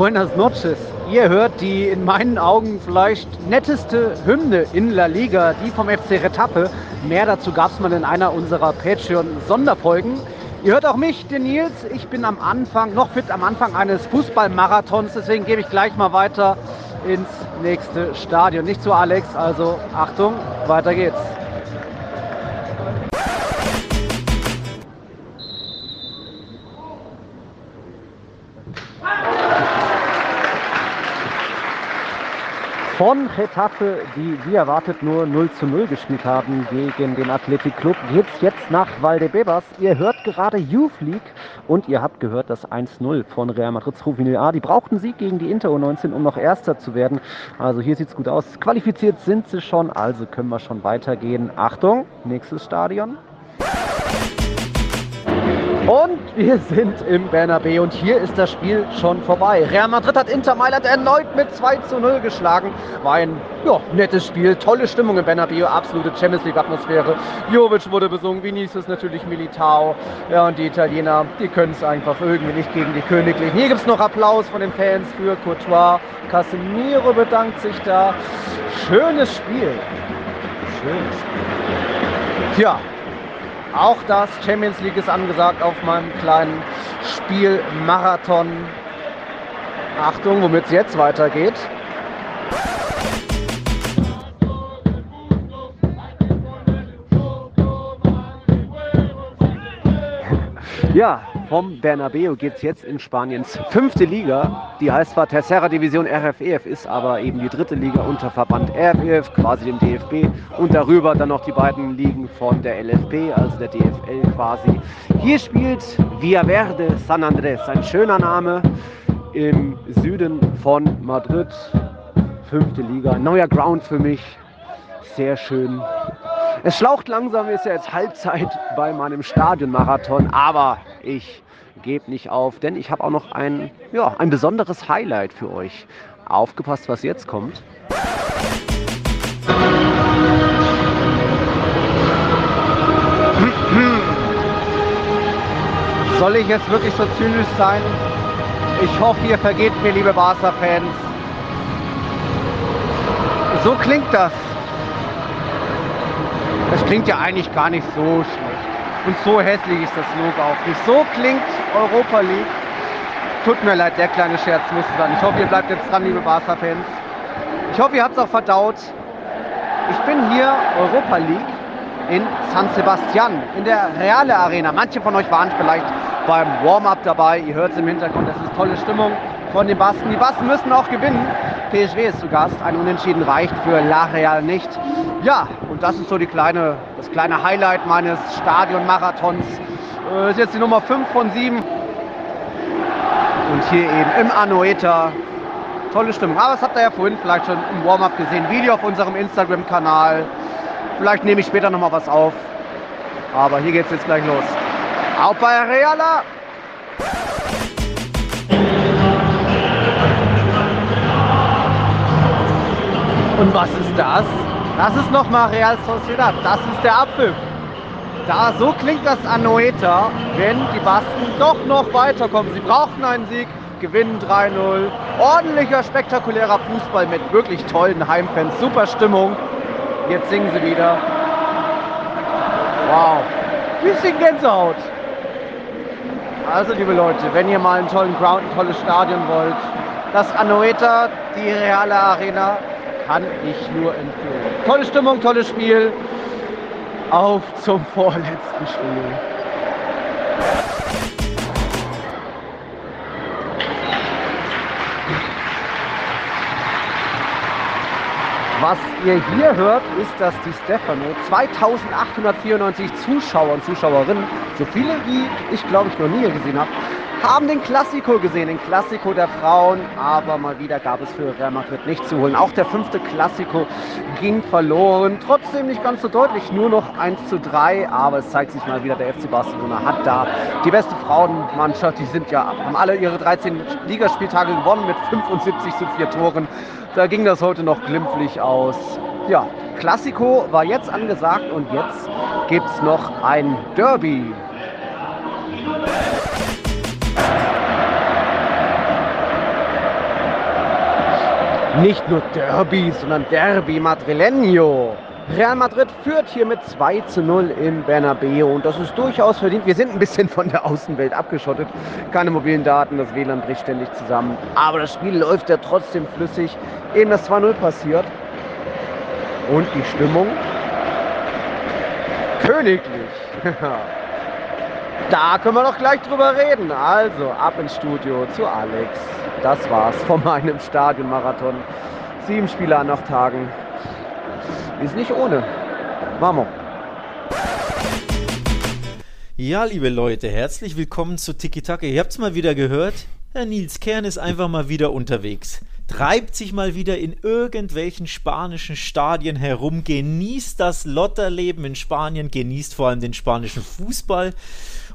Buenas noches. Ihr hört die in meinen Augen vielleicht netteste Hymne in La Liga, die vom FC Retappe. Mehr dazu gab es mal in einer unserer Patreon-Sonderfolgen. Ihr hört auch mich, den Nils. Ich bin am Anfang, noch fit am Anfang eines Fußballmarathons. Deswegen gebe ich gleich mal weiter ins nächste Stadion. Nicht zu Alex, also Achtung, weiter geht's. Von Getafe, die wie erwartet nur 0 zu 0 gespielt haben gegen den Athletic Club, geht es jetzt nach Valdebebas. Ihr hört gerade Youth League und ihr habt gehört das 1-0 von Real Madrid's Rufinil A. Die brauchten Sieg gegen die Inter U19, um noch Erster zu werden. Also hier sieht es gut aus. Qualifiziert sind sie schon, also können wir schon weitergehen. Achtung, nächstes Stadion. Und wir sind im Bernabeu und hier ist das Spiel schon vorbei. Real Madrid hat Inter Mailand erneut mit 2 zu 0 geschlagen. War ein ja, nettes Spiel, tolle Stimmung im Bernabeu, absolute Champions League Atmosphäre. Jovic wurde besungen, Vinicius natürlich Militao. Ja, und die Italiener, die können es einfach irgendwie nicht gegen die Königlichen. Hier gibt es noch Applaus von den Fans für Courtois. Casemiro bedankt sich da. Schönes Spiel. Schönes Spiel. Tja, auch das Champions League ist angesagt auf meinem kleinen Spielmarathon. Achtung, womit es jetzt weitergeht. Ja, vom Bernabeu geht es jetzt in Spaniens fünfte Liga. Die heißt zwar Tercera Division RFEF, ist aber eben die dritte Liga unter Verband RFEF, quasi dem DFB. Und darüber dann noch die beiden Ligen von der LFP, also der DFL quasi. Hier spielt Villaverde San Andrés, ein schöner Name im Süden von Madrid. Fünfte Liga, neuer Ground für mich. Sehr schön. Es schlaucht langsam, ist ja jetzt Halbzeit bei meinem Stadionmarathon, aber ich gebe nicht auf, denn ich habe auch noch ein, ja, ein besonderes Highlight für euch. Aufgepasst, was jetzt kommt. Soll ich jetzt wirklich so zynisch sein? Ich hoffe, ihr vergeht mir, liebe Barca-Fans. So klingt das. Das klingt ja eigentlich gar nicht so schlecht. Und so hässlich ist das Logo auch nicht. So klingt Europa League. Tut mir leid, der kleine Scherz muss sein. Ich hoffe, ihr bleibt jetzt dran, liebe Barca-Fans. Ich hoffe, ihr habt es auch verdaut. Ich bin hier Europa League in San Sebastian, in der Reale Arena. Manche von euch waren vielleicht beim Warm-up dabei. Ihr hört es im Hintergrund, das ist tolle Stimmung von den Basken. Die Basken müssen auch gewinnen. PSW ist zu Gast. Ein Unentschieden reicht für La Real nicht. Ja, und das ist so die kleine, das kleine Highlight meines Stadionmarathons. Äh, ist jetzt die Nummer 5 von 7. Und hier eben im Anoeta. Tolle Stimmung. Aber das habt ihr ja vorhin vielleicht schon im Warm-up gesehen. Video auf unserem Instagram-Kanal. Vielleicht nehme ich später nochmal was auf. Aber hier geht es jetzt gleich los. Auf bei Reala! Und was ist das? Das ist nochmal Real Sociedad. Das ist der Abpfiff. Da, so klingt das an Noeta, wenn die Basken doch noch weiterkommen. Sie brauchten einen Sieg, gewinnen 3-0. Ordentlicher, spektakulärer Fußball mit wirklich tollen Heimfans. Super Stimmung. Jetzt singen sie wieder. Wow. Bisschen Gänsehaut. Also, liebe Leute, wenn ihr mal einen tollen Ground, ein tolles Stadion wollt, das Anoeta, die Reale Arena, kann ich nur empfehlen. Tolle Stimmung, tolles Spiel. Auf zum vorletzten Spiel. Was ihr hier hört, ist, dass die Stefano 2894 Zuschauer und Zuschauerinnen, so viele wie ich glaube ich noch nie gesehen habe, haben den Klassiko gesehen, den Klassiko der Frauen, aber mal wieder gab es für Real Madrid nicht zu holen. Auch der fünfte Klassiko ging verloren, trotzdem nicht ganz so deutlich, nur noch 1 zu 3, aber es zeigt sich mal wieder, der FC Barcelona hat da die beste Frauenmannschaft, die sind ja, haben alle ihre 13 Ligaspieltage gewonnen mit 75 zu 4 Toren. Da ging das heute noch glimpflich aus. Ja, Klassiko war jetzt angesagt und jetzt gibt es noch ein Derby. Nicht nur Derby, sondern Derby Madrileño. Real Madrid führt hier mit 2 zu 0 im Bernabeu und das ist durchaus verdient. Wir sind ein bisschen von der Außenwelt abgeschottet. Keine mobilen Daten, das WLAN bricht ständig zusammen. Aber das Spiel läuft ja trotzdem flüssig. Eben das 2-0 passiert. Und die Stimmung königlich. da können wir doch gleich drüber reden. Also ab ins Studio zu Alex. Das war's von meinem Stadionmarathon. Sieben Spiele an noch Tagen. Ist nicht ohne. Vamos. Ja, liebe Leute, herzlich willkommen zu Tiki Taka. Ihr habt es mal wieder gehört. Herr Nils Kern ist einfach mal wieder unterwegs. Treibt sich mal wieder in irgendwelchen spanischen Stadien herum, genießt das Lotterleben in Spanien, genießt vor allem den spanischen Fußball.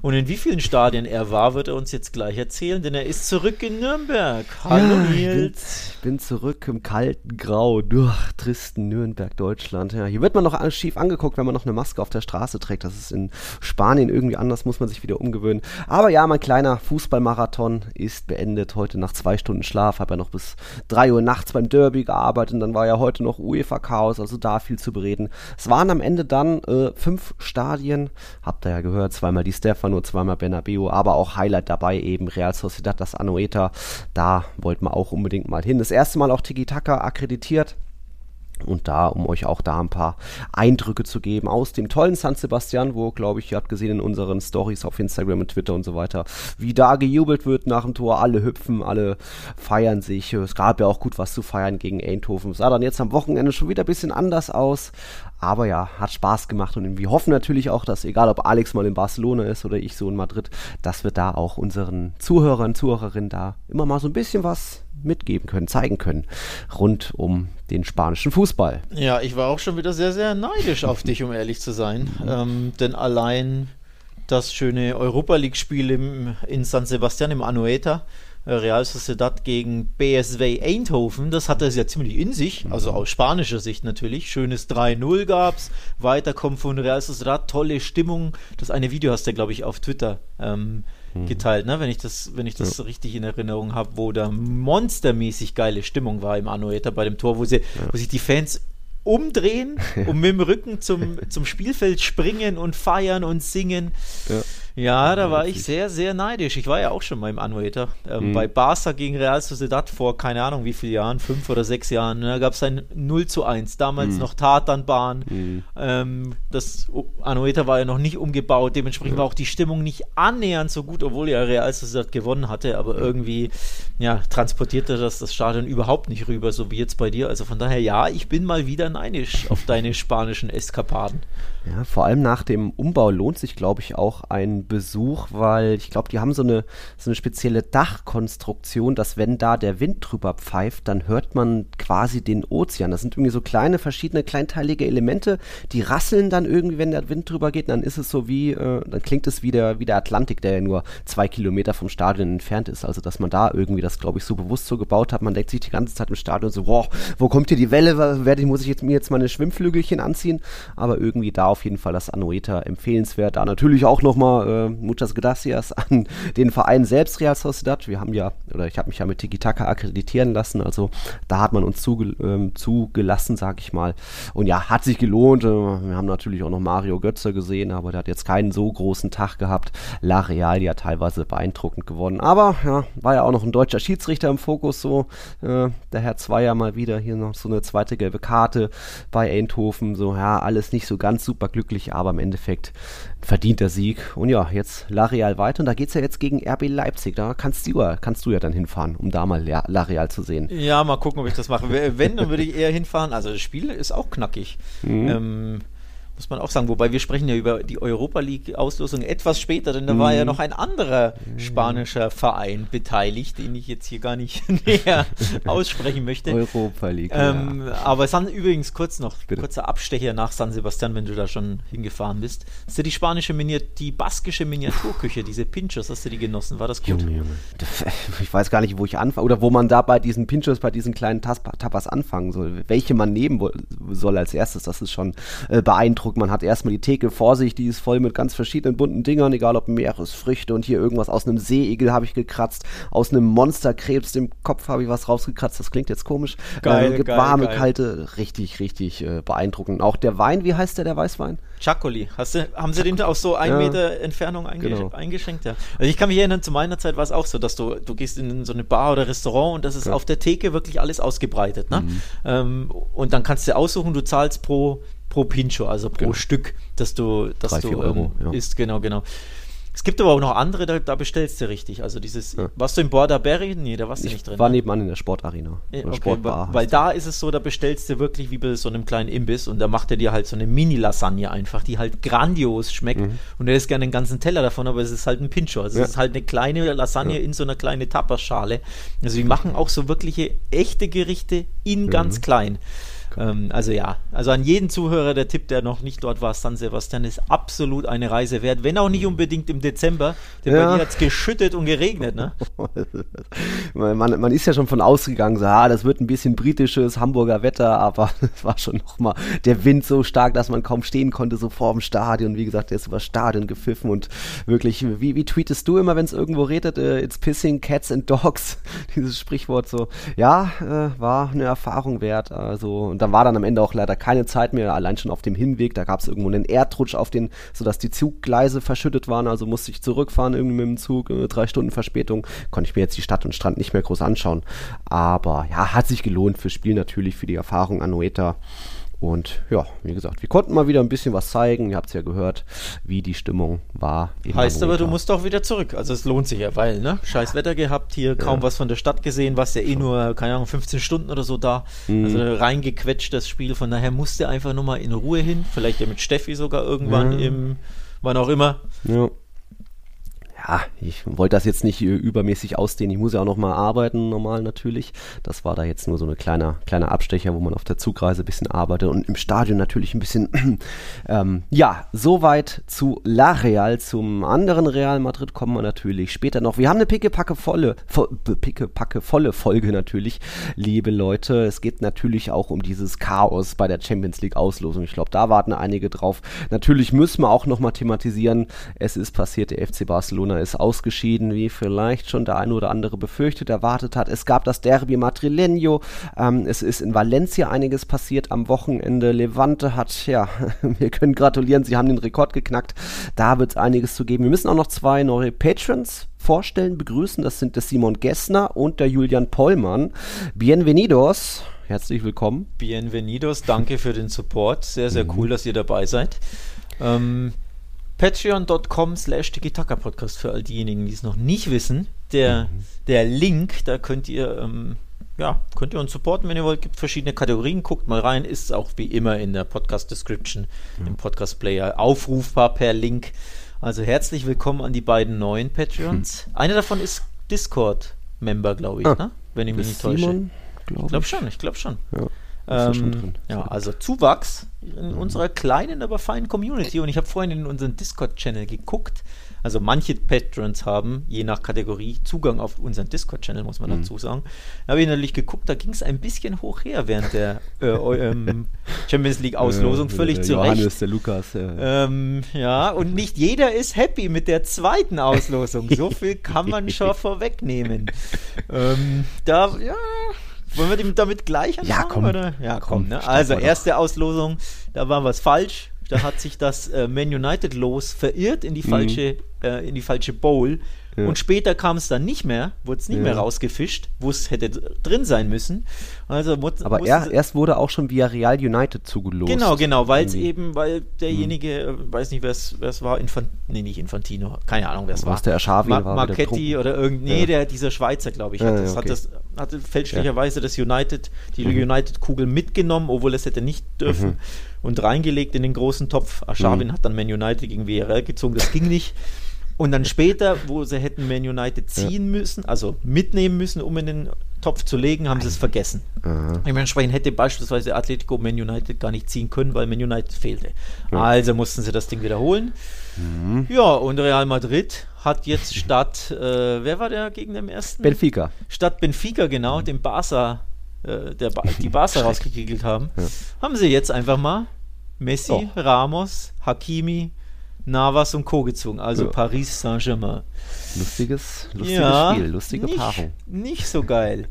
Und in wie vielen Stadien er war, wird er uns jetzt gleich erzählen, denn er ist zurück in Nürnberg. Hallo ja, Nils. Ich bin, zurück im kalten Grau, durch tristen Nürnberg, Deutschland. Ja, hier wird man noch schief angeguckt, wenn man noch eine Maske auf der Straße trägt. Das ist in Spanien irgendwie anders, muss man sich wieder umgewöhnen. Aber ja, mein kleiner Fußballmarathon ist beendet. Heute nach zwei Stunden Schlaf, habe ja noch bis drei Uhr nachts beim Derby gearbeitet und dann war ja heute noch UEFA-Chaos, also da viel zu bereden. Es waren am Ende dann äh, fünf Stadien, habt ihr ja gehört, zweimal die Stefano nur zweimal Bernabeu, aber auch Highlight dabei eben Real Sociedad, das Anoeta. Da wollten wir auch unbedingt mal hin. Das erste Mal auch Tiki Taka akkreditiert. Und da, um euch auch da ein paar Eindrücke zu geben aus dem tollen San Sebastian, wo, glaube ich, ihr habt gesehen in unseren Stories auf Instagram und Twitter und so weiter, wie da gejubelt wird nach dem Tor. Alle hüpfen, alle feiern sich. Es gab ja auch gut was zu feiern gegen Eindhoven. Sah dann jetzt am Wochenende schon wieder ein bisschen anders aus. Aber ja, hat Spaß gemacht und wir hoffen natürlich auch, dass egal ob Alex mal in Barcelona ist oder ich so in Madrid, dass wir da auch unseren Zuhörern, Zuhörerinnen da immer mal so ein bisschen was mitgeben können, zeigen können, rund um den spanischen Fußball. Ja, ich war auch schon wieder sehr, sehr neidisch auf dich, um ehrlich zu sein. Ähm, denn allein das schöne Europa League-Spiel in San Sebastian im Anoeta, äh, Real Sociedad gegen BSW Eindhoven, das hatte es ja ziemlich in sich, also aus spanischer Sicht natürlich. Schönes 3-0 gab es, Weiterkommen von Real Sociedad, tolle Stimmung. Das eine Video hast du, glaube ich, auf Twitter ähm, hm. Geteilt, ne? wenn ich das, wenn ich das ja. richtig in Erinnerung habe, wo da monstermäßig geile Stimmung war im Anoeta bei dem Tor, wo, sie, ja. wo sich die Fans umdrehen und mit dem Rücken zum, zum Spielfeld springen und feiern und singen. Ja. Ja, da war ich sehr, sehr neidisch. Ich war ja auch schon mal im Anoeta. Ähm, mhm. Bei Barca gegen Real Sociedad vor keine Ahnung wie vielen Jahren, fünf oder sechs Jahren. Da gab es ein 0 zu 1. Damals mhm. noch Tatanbahn. Mhm. Ähm, das Anoeta war ja noch nicht umgebaut. Dementsprechend ja. war auch die Stimmung nicht annähernd so gut, obwohl ja Real Sociedad gewonnen hatte. Aber irgendwie ja, transportierte das das Stadion überhaupt nicht rüber, so wie jetzt bei dir. Also von daher, ja, ich bin mal wieder neidisch auf deine spanischen Eskapaden. Ja, vor allem nach dem Umbau lohnt sich, glaube ich, auch ein Besuch, weil ich glaube, die haben so eine, so eine spezielle Dachkonstruktion, dass wenn da der Wind drüber pfeift, dann hört man quasi den Ozean. Das sind irgendwie so kleine, verschiedene kleinteilige Elemente, die rasseln dann irgendwie, wenn der Wind drüber geht. dann ist es so wie, äh, dann klingt es wie der, wie der Atlantik, der ja nur zwei Kilometer vom Stadion entfernt ist. Also, dass man da irgendwie das, glaube ich, so bewusst so gebaut hat. Man denkt sich die ganze Zeit im Stadion so, boah, wo kommt hier die Welle? Werde, muss ich jetzt, mir jetzt meine Schwimmflügelchen anziehen? Aber irgendwie da auf jeden Fall das Anoeta empfehlenswert. Da natürlich auch nochmal äh, muchas gracias an den Verein selbst, Real Sociedad. Wir haben ja, oder ich habe mich ja mit Tiki Taka akkreditieren lassen, also da hat man uns zuge äh, zugelassen, sag ich mal. Und ja, hat sich gelohnt. Äh, wir haben natürlich auch noch Mario Götze gesehen, aber der hat jetzt keinen so großen Tag gehabt. La Real ja teilweise beeindruckend gewonnen. Aber ja, war ja auch noch ein deutscher Schiedsrichter im Fokus, so äh, der Herr Zweier mal wieder hier noch so eine zweite gelbe Karte bei Eindhoven. So, ja, alles nicht so ganz super glücklich aber im Endeffekt verdienter Sieg. Und ja, jetzt La Real weiter und da geht es ja jetzt gegen RB Leipzig. Da kannst du, ja, kannst du ja dann hinfahren, um da mal La Real zu sehen. Ja, mal gucken, ob ich das mache. Wenn, dann würde ich eher hinfahren. Also das Spiel ist auch knackig. Mhm. Ähm, muss man auch sagen. Wobei wir sprechen ja über die Europa League-Auslosung etwas später, denn da mhm. war ja mhm. noch ein anderer mhm. spanischer Verein beteiligt, den ich jetzt hier gar nicht näher aussprechen möchte. Europa League. Ähm, ja. Aber es sind übrigens kurz noch, Bitte. kurzer Abstecher nach San Sebastian, wenn du da schon hingefahren bist. Hast du die spanische Miniat die baskische Miniaturküche, diese Pinchos, hast du die genossen? War das gut? Junge, Junge. Ich weiß gar nicht, wo ich anfange oder wo man da bei diesen Pinchos, bei diesen kleinen Tapas anfangen soll. Welche man nehmen soll als erstes, das ist schon äh, beeindruckend Eindruck. Man hat erstmal die Theke vor sich, die ist voll mit ganz verschiedenen bunten Dingern, egal ob Meeresfrüchte und hier irgendwas aus einem Seeigel habe ich gekratzt, aus einem Monsterkrebs im Kopf habe ich was rausgekratzt. Das klingt jetzt komisch. Geil, äh, gibt geil, warme, geil. kalte, richtig, richtig äh, beeindruckend. Auch der Wein, wie heißt der, der Weißwein? Chacoli. Hast du, haben sie den aus so ein Ja. Meter Entfernung einge Genau. eingeschenkt? Ja. Also ich kann mich erinnern, zu meiner Zeit war es auch so, dass du, du gehst in so eine Bar oder Restaurant und das ist auf der Theke wirklich alles ausgebreitet. Ne? Mhm. Ähm, und dann kannst du aussuchen, du zahlst pro, pro Pincho, also pro Genau. Stück, dass du, dass Drei, du vier Euro, ähm, ja. isst. Genau, genau. Es gibt aber auch noch andere, da, da bestellst du richtig. Also dieses, Ja. warst du in Bordaberry? Nee, da warst du Ich nicht drin. war ne? nebenan in der Sportarena. Ja, Okay, Sportbar. weil, da ist es so, da bestellst du wirklich wie bei so einem kleinen Imbiss und da macht er dir halt so eine Mini-Lasagne einfach, die halt grandios schmeckt Mhm. und er isst gerne einen ganzen Teller davon, aber es ist halt ein Pincho. Also Ja. es ist halt eine kleine Lasagne in so einer kleinen Tapas-Schale. Also die machen auch so wirkliche echte Gerichte in Mhm. ganz klein. Ähm, also ja, also an jeden Zuhörer der Tipp, der noch nicht dort war, San Sebastian ist absolut eine Reise wert, wenn auch nicht unbedingt im Dezember, denn Mhm. Ja. bei dir hat es geschüttet und geregnet, ne? man, man, ist ja schon von ausgegangen, so, ah, das wird ein bisschen britisches Hamburger Wetter, aber es war schon nochmal der Wind so stark, dass man kaum stehen konnte, so vor dem Stadion. Wie gesagt, der ist über Stadion gepfiffen und wirklich, wie, wie tweetest du immer, wenn es irgendwo redet, äh, it's pissing cats and dogs, dieses Sprichwort so. Ja, äh, war eine Erfahrung wert. Also, und dann war dann am Ende auch leider keine Zeit mehr, allein schon auf dem Hinweg, da gab es irgendwo einen Erdrutsch auf den, sodass die Zuggleise verschüttet waren, also musste ich zurückfahren irgendwie mit dem Zug, äh, drei Stunden Verspätung, konnte ich mir jetzt die Stadt und Strand nicht mehr groß anschauen. Aber ja, hat sich gelohnt fürs Spiel natürlich, für die Erfahrung an Noeta. Und ja, wie gesagt, wir konnten mal wieder ein bisschen was zeigen. Ihr habt es ja gehört, wie die Stimmung war. Heißt aber, du musst doch wieder zurück. Also es lohnt sich ja, weil, ne? Scheiß Wetter gehabt, hier kaum was von der Stadt gesehen, warst ja eh nur, keine Ahnung, 15 Stunden oder so da. Mhm. Also reingequetscht das Spiel. Von daher musste einfach nur mal in Ruhe hin. Vielleicht ja mit Steffi sogar irgendwann Ja. im, wann auch immer. Ja. Ja, ich wollte das jetzt nicht äh, übermäßig ausdehnen. Ich muss ja auch noch mal arbeiten, normal natürlich. Das war da jetzt nur so ein kleiner, kleiner Abstecher, wo man auf der Zugreise ein bisschen arbeitet und im Stadion natürlich ein bisschen. ähm, ja, soweit zu La Real. Zum anderen Real Madrid kommen wir natürlich später noch. Wir haben eine pickepacke volle, vo, pickepacke volle Folge natürlich, liebe Leute. Es geht natürlich auch um dieses Chaos bei der Champions League Auslosung. Ich glaube, da warten einige drauf. Natürlich müssen wir auch noch mal thematisieren. Es ist passiert, der FC Barcelona ist ausgeschieden, wie vielleicht schon der eine oder andere befürchtet, erwartet hat. Es gab das Derby Madrileño. Ähm, es ist in Valencia einiges passiert am Wochenende. Levante hat, ja, wir können gratulieren, sie haben den Rekord geknackt. Da wird es einiges zu geben. Wir müssen auch noch zwei neue Patrons vorstellen, begrüßen. Das sind der Simon Gessner und der Julian Pollmann. Bienvenidos. Herzlich willkommen. Bienvenidos, danke für den Support. Sehr, sehr Mhm. cool, dass ihr dabei seid. Ähm, Patreon.com slash Podcast für all diejenigen, die es noch nicht wissen. Der, Mhm. der Link, da könnt ihr, ähm, ja, könnt ihr uns supporten, wenn ihr wollt. Gibt verschiedene Kategorien. Guckt mal rein. Ist auch wie immer in der Podcast-Description, Mhm. im Podcast-Player aufrufbar per Link. Also herzlich willkommen an die beiden neuen Patreons. Einer davon ist Discord-Member, glaube ich, Ah, ne? wenn ich mich nicht täusche. Simon, Ich glaube schon, ich glaube schon. Ja. Ähm, ja, also Zuwachs in unserer kleinen, aber feinen Community. Und ich habe vorhin in unseren Discord-Channel geguckt. Also manche Patrons haben, je nach Kategorie, Zugang auf unseren Discord-Channel, muss man dazu sagen. Da habe ich natürlich geguckt, da ging es ein bisschen hoch her während der äh, ähm, Champions League-Auslosung. Völlig zu Johannes, Recht. der Lukas. Ja. Ähm, ja, und nicht jeder ist happy mit der zweiten Auslosung. So viel kann man schon vorwegnehmen. Ähm, da, ja, wollen wir damit gleich anfangen? Ja, komm. Oder? Ja, komm. Komm, ne? Also, erste Auslosung, da war was falsch. Da hat sich das äh, Man United Los verirrt in die falsche, äh, in die falsche Bowl. Mhm. Ja. Und später kam es dann nicht mehr, wurde es nicht Ja. mehr rausgefischt, wo es hätte drin sein müssen. Also Aber er, erst wurde auch schon via Real United zugelost. Genau, genau, weil es Irgendwie. eben, weil derjenige, äh, weiß nicht, wer es war, Infant nee, nicht Infantino, keine Ahnung, wer es war. Was, der Arshavin Ma war Marchetti oder irgend, nee, Ja. der, dieser Schweizer, glaube ich, hat, das, hat okay. das, hatte fälschlicherweise das United, die United-Kugel mitgenommen, obwohl es hätte nicht dürfen Mhm. und reingelegt in den großen Topf. Arshavin hat dann Man United gegen WRL gezogen, das ging nicht. Und dann später, wo sie hätten Man United ziehen müssen, also mitnehmen müssen, um in den Topf zu legen, haben sie es vergessen. Aha. Dementsprechend hätte beispielsweise Atletico Man United gar nicht ziehen können, weil Man United fehlte. Also mussten sie das Ding wiederholen. Mhm. Ja, und Real Madrid hat jetzt statt, äh, wer war der gegen den ersten? Benfica. statt Benfica, genau, den Barca, äh, der ba die Barca rausgekegelt haben, haben sie jetzt einfach mal Messi, Oh. Ramos, Hakimi, Navas und Co. gezwungen. Also Ja. Paris Saint-Germain. Lustiges, lustiges Ja, Spiel, lustige nicht, Paarung. Nicht so geil.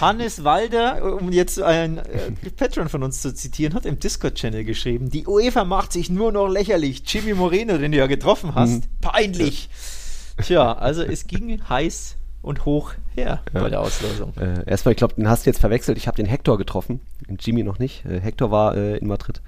Hannes Walder, um jetzt ein äh, Patron von uns zu zitieren, hat im Discord-Channel geschrieben, die UEFA macht sich nur noch lächerlich. Jimmy Moreno, den du ja getroffen hast, Mhm. peinlich. Tja, also es ging heiß und hoch her Ja. bei der Auslosung. Äh, erstmal, ich glaube, den hast du jetzt verwechselt. Ich habe den Hector getroffen, Jimmy noch nicht. Äh, Hector war äh, in Madrid.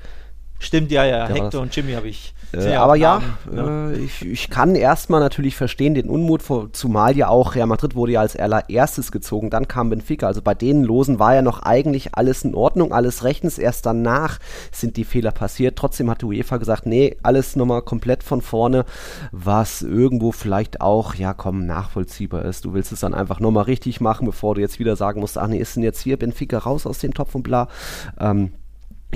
Stimmt, ja, ja, Der Hector und Jimmy habe ich. Äh, aber ja, Namen, ne? äh, ich, ich kann erstmal natürlich verstehen den Unmut, vor, zumal ja auch Real Madrid wurde ja als allererstes gezogen, dann kam Benfica. Also bei den Losen war ja noch eigentlich alles in Ordnung, alles rechtens. Erst danach sind die Fehler passiert. Trotzdem hat die UEFA gesagt, nee, alles nochmal komplett von vorne, was irgendwo vielleicht auch, ja komm, nachvollziehbar ist. Du willst es dann einfach nochmal richtig machen, bevor du jetzt wieder sagen musst, ach nee, ist denn jetzt hier Benfica raus aus dem Topf und bla. Ähm,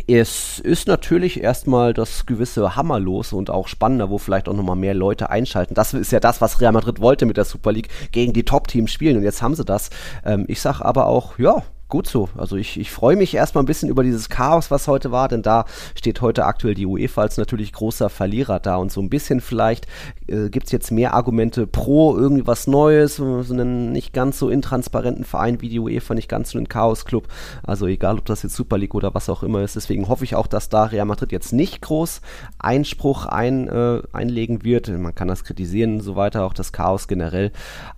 es ist natürlich erstmal das gewisse Hammerlos und auch spannender, wo vielleicht auch nochmal mehr Leute einschalten. Das ist ja das, was Real Madrid wollte mit der Super League, gegen die Top-Teams spielen und jetzt haben sie das. Ähm, ich sag aber auch, ja, gut so. Also ich, ich freue mich erstmal ein bisschen über dieses Chaos, was heute war, denn da steht heute aktuell die UEFA als natürlich großer Verlierer da und so ein bisschen vielleicht äh, gibt es jetzt mehr Argumente pro irgendwie was Neues, so so einen nicht ganz so intransparenten Verein wie die UEFA, nicht ganz so einen Chaos-Club. Also egal, ob das jetzt Super League oder was auch immer ist. Deswegen hoffe ich auch, dass da Real Madrid jetzt nicht groß Einspruch ein, äh, einlegen wird. Man kann das kritisieren und so weiter, auch das Chaos generell.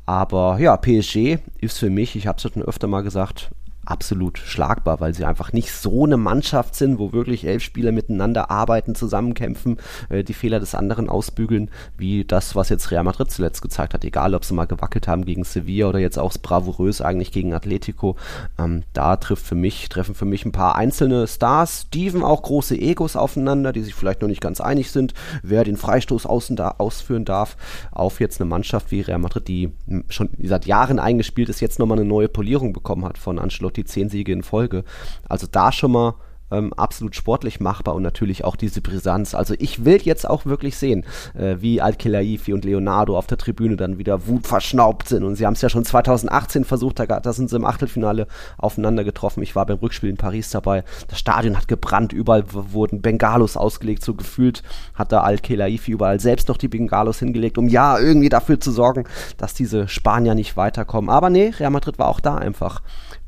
Aber ja, PSG ist für mich, ich habe es schon öfter mal gesagt, absolut schlagbar, weil sie einfach nicht so eine Mannschaft sind, wo wirklich elf Spieler miteinander arbeiten, zusammenkämpfen, äh, die Fehler des anderen ausbügeln, wie das, was jetzt Real Madrid zuletzt gezeigt hat. Egal, ob sie mal gewackelt haben gegen Sevilla oder jetzt auch bravourös eigentlich gegen Atletico. Ähm, da trifft für mich, treffen für mich ein paar einzelne Stars, Steven auch große Egos aufeinander, die sich vielleicht noch nicht ganz einig sind, wer den Freistoß außen da, ausführen darf, auf jetzt eine Mannschaft wie Real Madrid, die m, schon seit Jahren eingespielt ist, jetzt nochmal eine neue Polierung bekommen hat von Ancelotti, zehn Siege in Folge. Also da schon mal ähm, absolut sportlich machbar und natürlich auch diese Brisanz. Also ich will jetzt auch wirklich sehen, äh, wie Al-Khelaifi und Leonardo auf der Tribüne dann wieder wutverschnaubt sind. Und sie haben es ja schon 2018 versucht, da, da sind sie im Achtelfinale aufeinander getroffen. Ich war beim Rückspiel in Paris dabei. Das Stadion hat gebrannt, überall wurden Bengalos ausgelegt. So gefühlt hat da Al-Khelaifi überall selbst noch die Bengalos hingelegt, um ja irgendwie dafür zu sorgen, dass diese Spanier nicht weiterkommen. Aber nee, Real Madrid war auch da einfach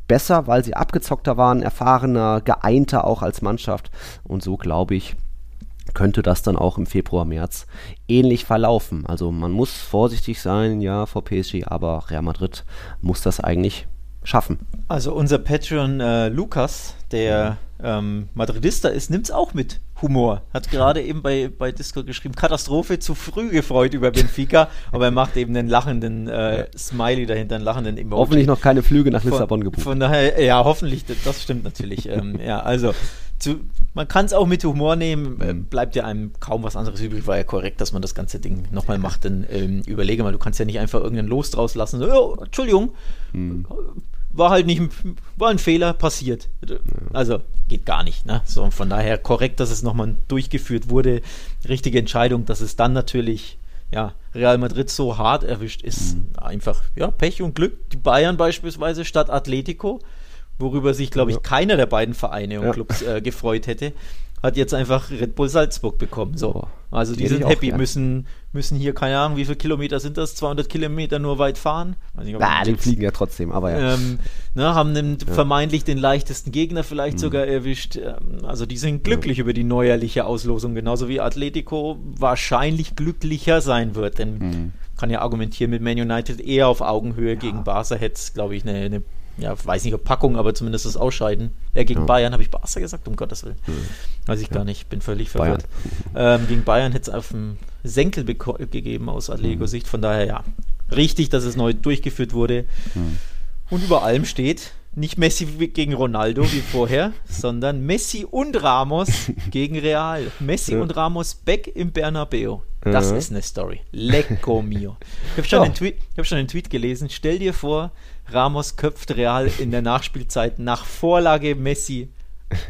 besser, weil sie abgezockter waren, erfahrener, geeinter auch als Mannschaft. Und so glaube ich, könnte das dann auch im Februar, März ähnlich verlaufen. Also man muss vorsichtig sein, ja, vor PSG, aber Real Madrid muss das eigentlich schaffen. Also unser Patreon äh, Lukas, der ähm, Madridista ist, nimmt es auch mit Humor. Hat gerade eben bei, bei Discord geschrieben, Katastrophe, zu früh gefreut über Benfica, aber er macht eben einen lachenden äh, Smiley dahinter, einen lachenden Emoji. Hoffentlich noch keine Flüge nach Lissabon gebucht. Von daher, ja, hoffentlich, das- stimmt natürlich. ähm, ja, also, zu, man kann es auch mit Humor nehmen, äh, bleibt ja einem kaum was anderes übrig, war ja korrekt, dass man das ganze Ding nochmal macht, denn ähm, überlege mal, du kannst ja nicht einfach irgendeinen Los draus lassen, so, "Ja, Entschuldigung, war halt nicht, war ein Fehler, passiert. Also, geht gar nicht, ne? So, von daher korrekt, dass es nochmal durchgeführt wurde, richtige Entscheidung, dass es dann natürlich ja, Real Madrid so hart erwischt, ist einfach ja, Pech und Glück. Die Bayern beispielsweise statt Atletico, worüber sich, glaube ich, Ja. keiner der beiden Vereine und Ja. Clubs äh, gefreut hätte, hat jetzt einfach Red Bull Salzburg bekommen. So. Also die hätte sind happy, gern. müssen, müssen hier, keine Ahnung, wie viele Kilometer sind das? 200 Kilometer nur weit fahren? Nicht, Ah, die fliegen ja trotzdem, aber ja. Ähm, ne, haben den, vermeintlich den leichtesten Gegner vielleicht Mhm. sogar erwischt. Ähm, also die sind glücklich über die neuerliche Auslosung, genauso wie Atletico wahrscheinlich glücklicher sein wird. Denn Mhm. kann ja argumentieren, mit Man United eher auf Augenhöhe gegen Barca hätte es, glaube ich, eine, eine, ja, weiß nicht ob Packung, aber zumindest das Ausscheiden. Ja, gegen Ja. Bayern habe ich Barca gesagt, um Gottes Willen. Weiß ich gar nicht, bin völlig Bayern. verwirrt. Ähm, gegen Bayern hätte es auf dem Senkel gegeben aus Atletico-Sicht. Von daher ja, richtig, dass es neu durchgeführt wurde. Und über allem steht nicht Messi gegen Ronaldo wie vorher, sondern Messi und Ramos gegen Real. Messi Ja. und Ramos back im Bernabeu. Das Ja. ist eine Story. Lecco mio. Ich habe schon, Ja. den Tweet- ich hab schon den Tweet gelesen. Stell dir vor, Ramos köpft Real in der Nachspielzeit nach Vorlage Messi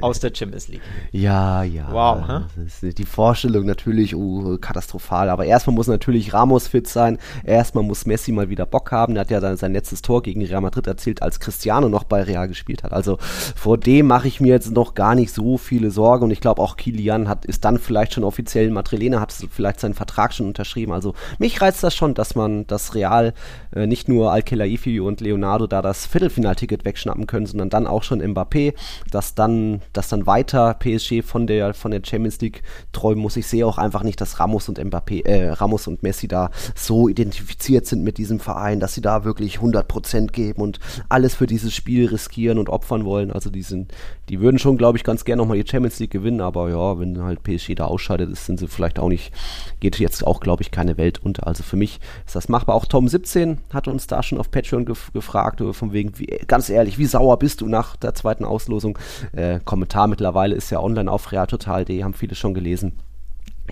aus der Champions League. Ja, ja. Wow, hä? die Vorstellung natürlich uh, katastrophal. Aber erstmal muss natürlich Ramos fit sein. Erstmal muss Messi mal wieder Bock haben. Er hat ja sein letztes Tor gegen Real Madrid erzielt, als Cristiano noch bei Real gespielt hat. Also vor dem mache ich mir jetzt noch gar nicht so viele Sorgen. Und ich glaube auch Kilian hat, ist dann vielleicht schon offiziell Madrilena, hat vielleicht seinen Vertrag schon unterschrieben. Also mich reizt das schon, dass man das Real äh, nicht nur Al-Khelaifi und Leonardo da das Viertelfinalticket wegschnappen können, sondern dann auch schon Mbappé, dass dann, dass dann weiter PSG von der, von der Champions League träumen muss. Ich sehe auch einfach nicht, dass Ramos und Mbappé, äh, Ramos und Messi da so identifiziert sind mit diesem Verein, dass sie da wirklich 100% geben und alles für dieses Spiel riskieren und opfern wollen. Also die sind, die würden schon, glaube ich, ganz gerne nochmal die Champions League gewinnen, aber ja, wenn halt PSG da ausscheidet, sind sie vielleicht auch nicht, geht jetzt auch, glaube ich, keine Welt unter. Also für mich ist das machbar. Auch Tom17 hat uns da schon auf Patreon gef gefragt, von wegen, wie, ganz ehrlich, wie sauer bist du nach der zweiten Auslosung? Äh, Kommentar mittlerweile ist ja online auf realtotal.de, haben viele schon gelesen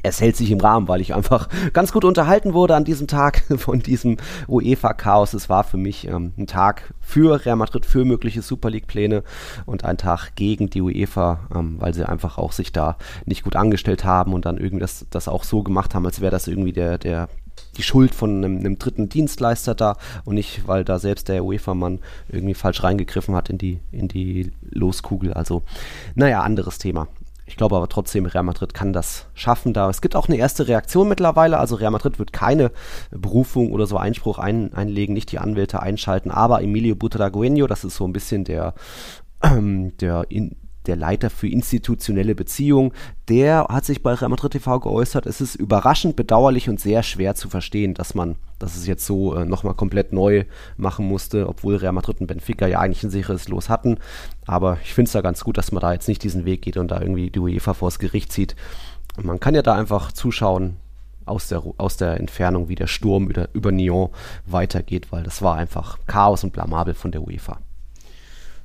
es hält sich im Rahmen, weil ich einfach ganz gut unterhalten wurde an diesem Tag von diesem UEFA-Chaos. Es war für mich ähm, ein Tag für Real Madrid, für mögliche Super League-Pläne und ein Tag gegen die UEFA, ähm, weil sie einfach auch sich da nicht gut angestellt haben und dann irgendwie das, das auch so gemacht haben, als wäre das irgendwie der, der die Schuld von einem, einem, dritten Dienstleister da und nicht, weil da selbst der UEFA-Mann irgendwie falsch reingegriffen hat in die, in die Loskugel. Also, naja, anderes Thema. Ich glaube aber trotzdem, Real Madrid kann das schaffen da. Es gibt auch eine erste Reaktion mittlerweile. Also Real Madrid wird keine Berufung oder so Einspruch ein, einlegen, nicht die Anwälte einschalten. Aber Emilio Butragueño, das ist so ein bisschen der, ähm, der in, der Leiter für institutionelle Beziehungen, der hat sich bei Real Madrid TV geäußert, es ist überraschend, bedauerlich und sehr schwer zu verstehen, dass man, dass es jetzt so äh, nochmal komplett neu machen musste, obwohl Real Madrid und Benfica ja eigentlich ein sicheres Los hatten. Aber ich finde es da ganz gut, dass man da jetzt nicht diesen Weg geht und da irgendwie die UEFA vors Gericht zieht. Man kann ja da einfach zuschauen, aus der, aus der Entfernung, wie der Sturm über, über Nyon weitergeht, weil das war einfach Chaos und blamabel von der UEFA.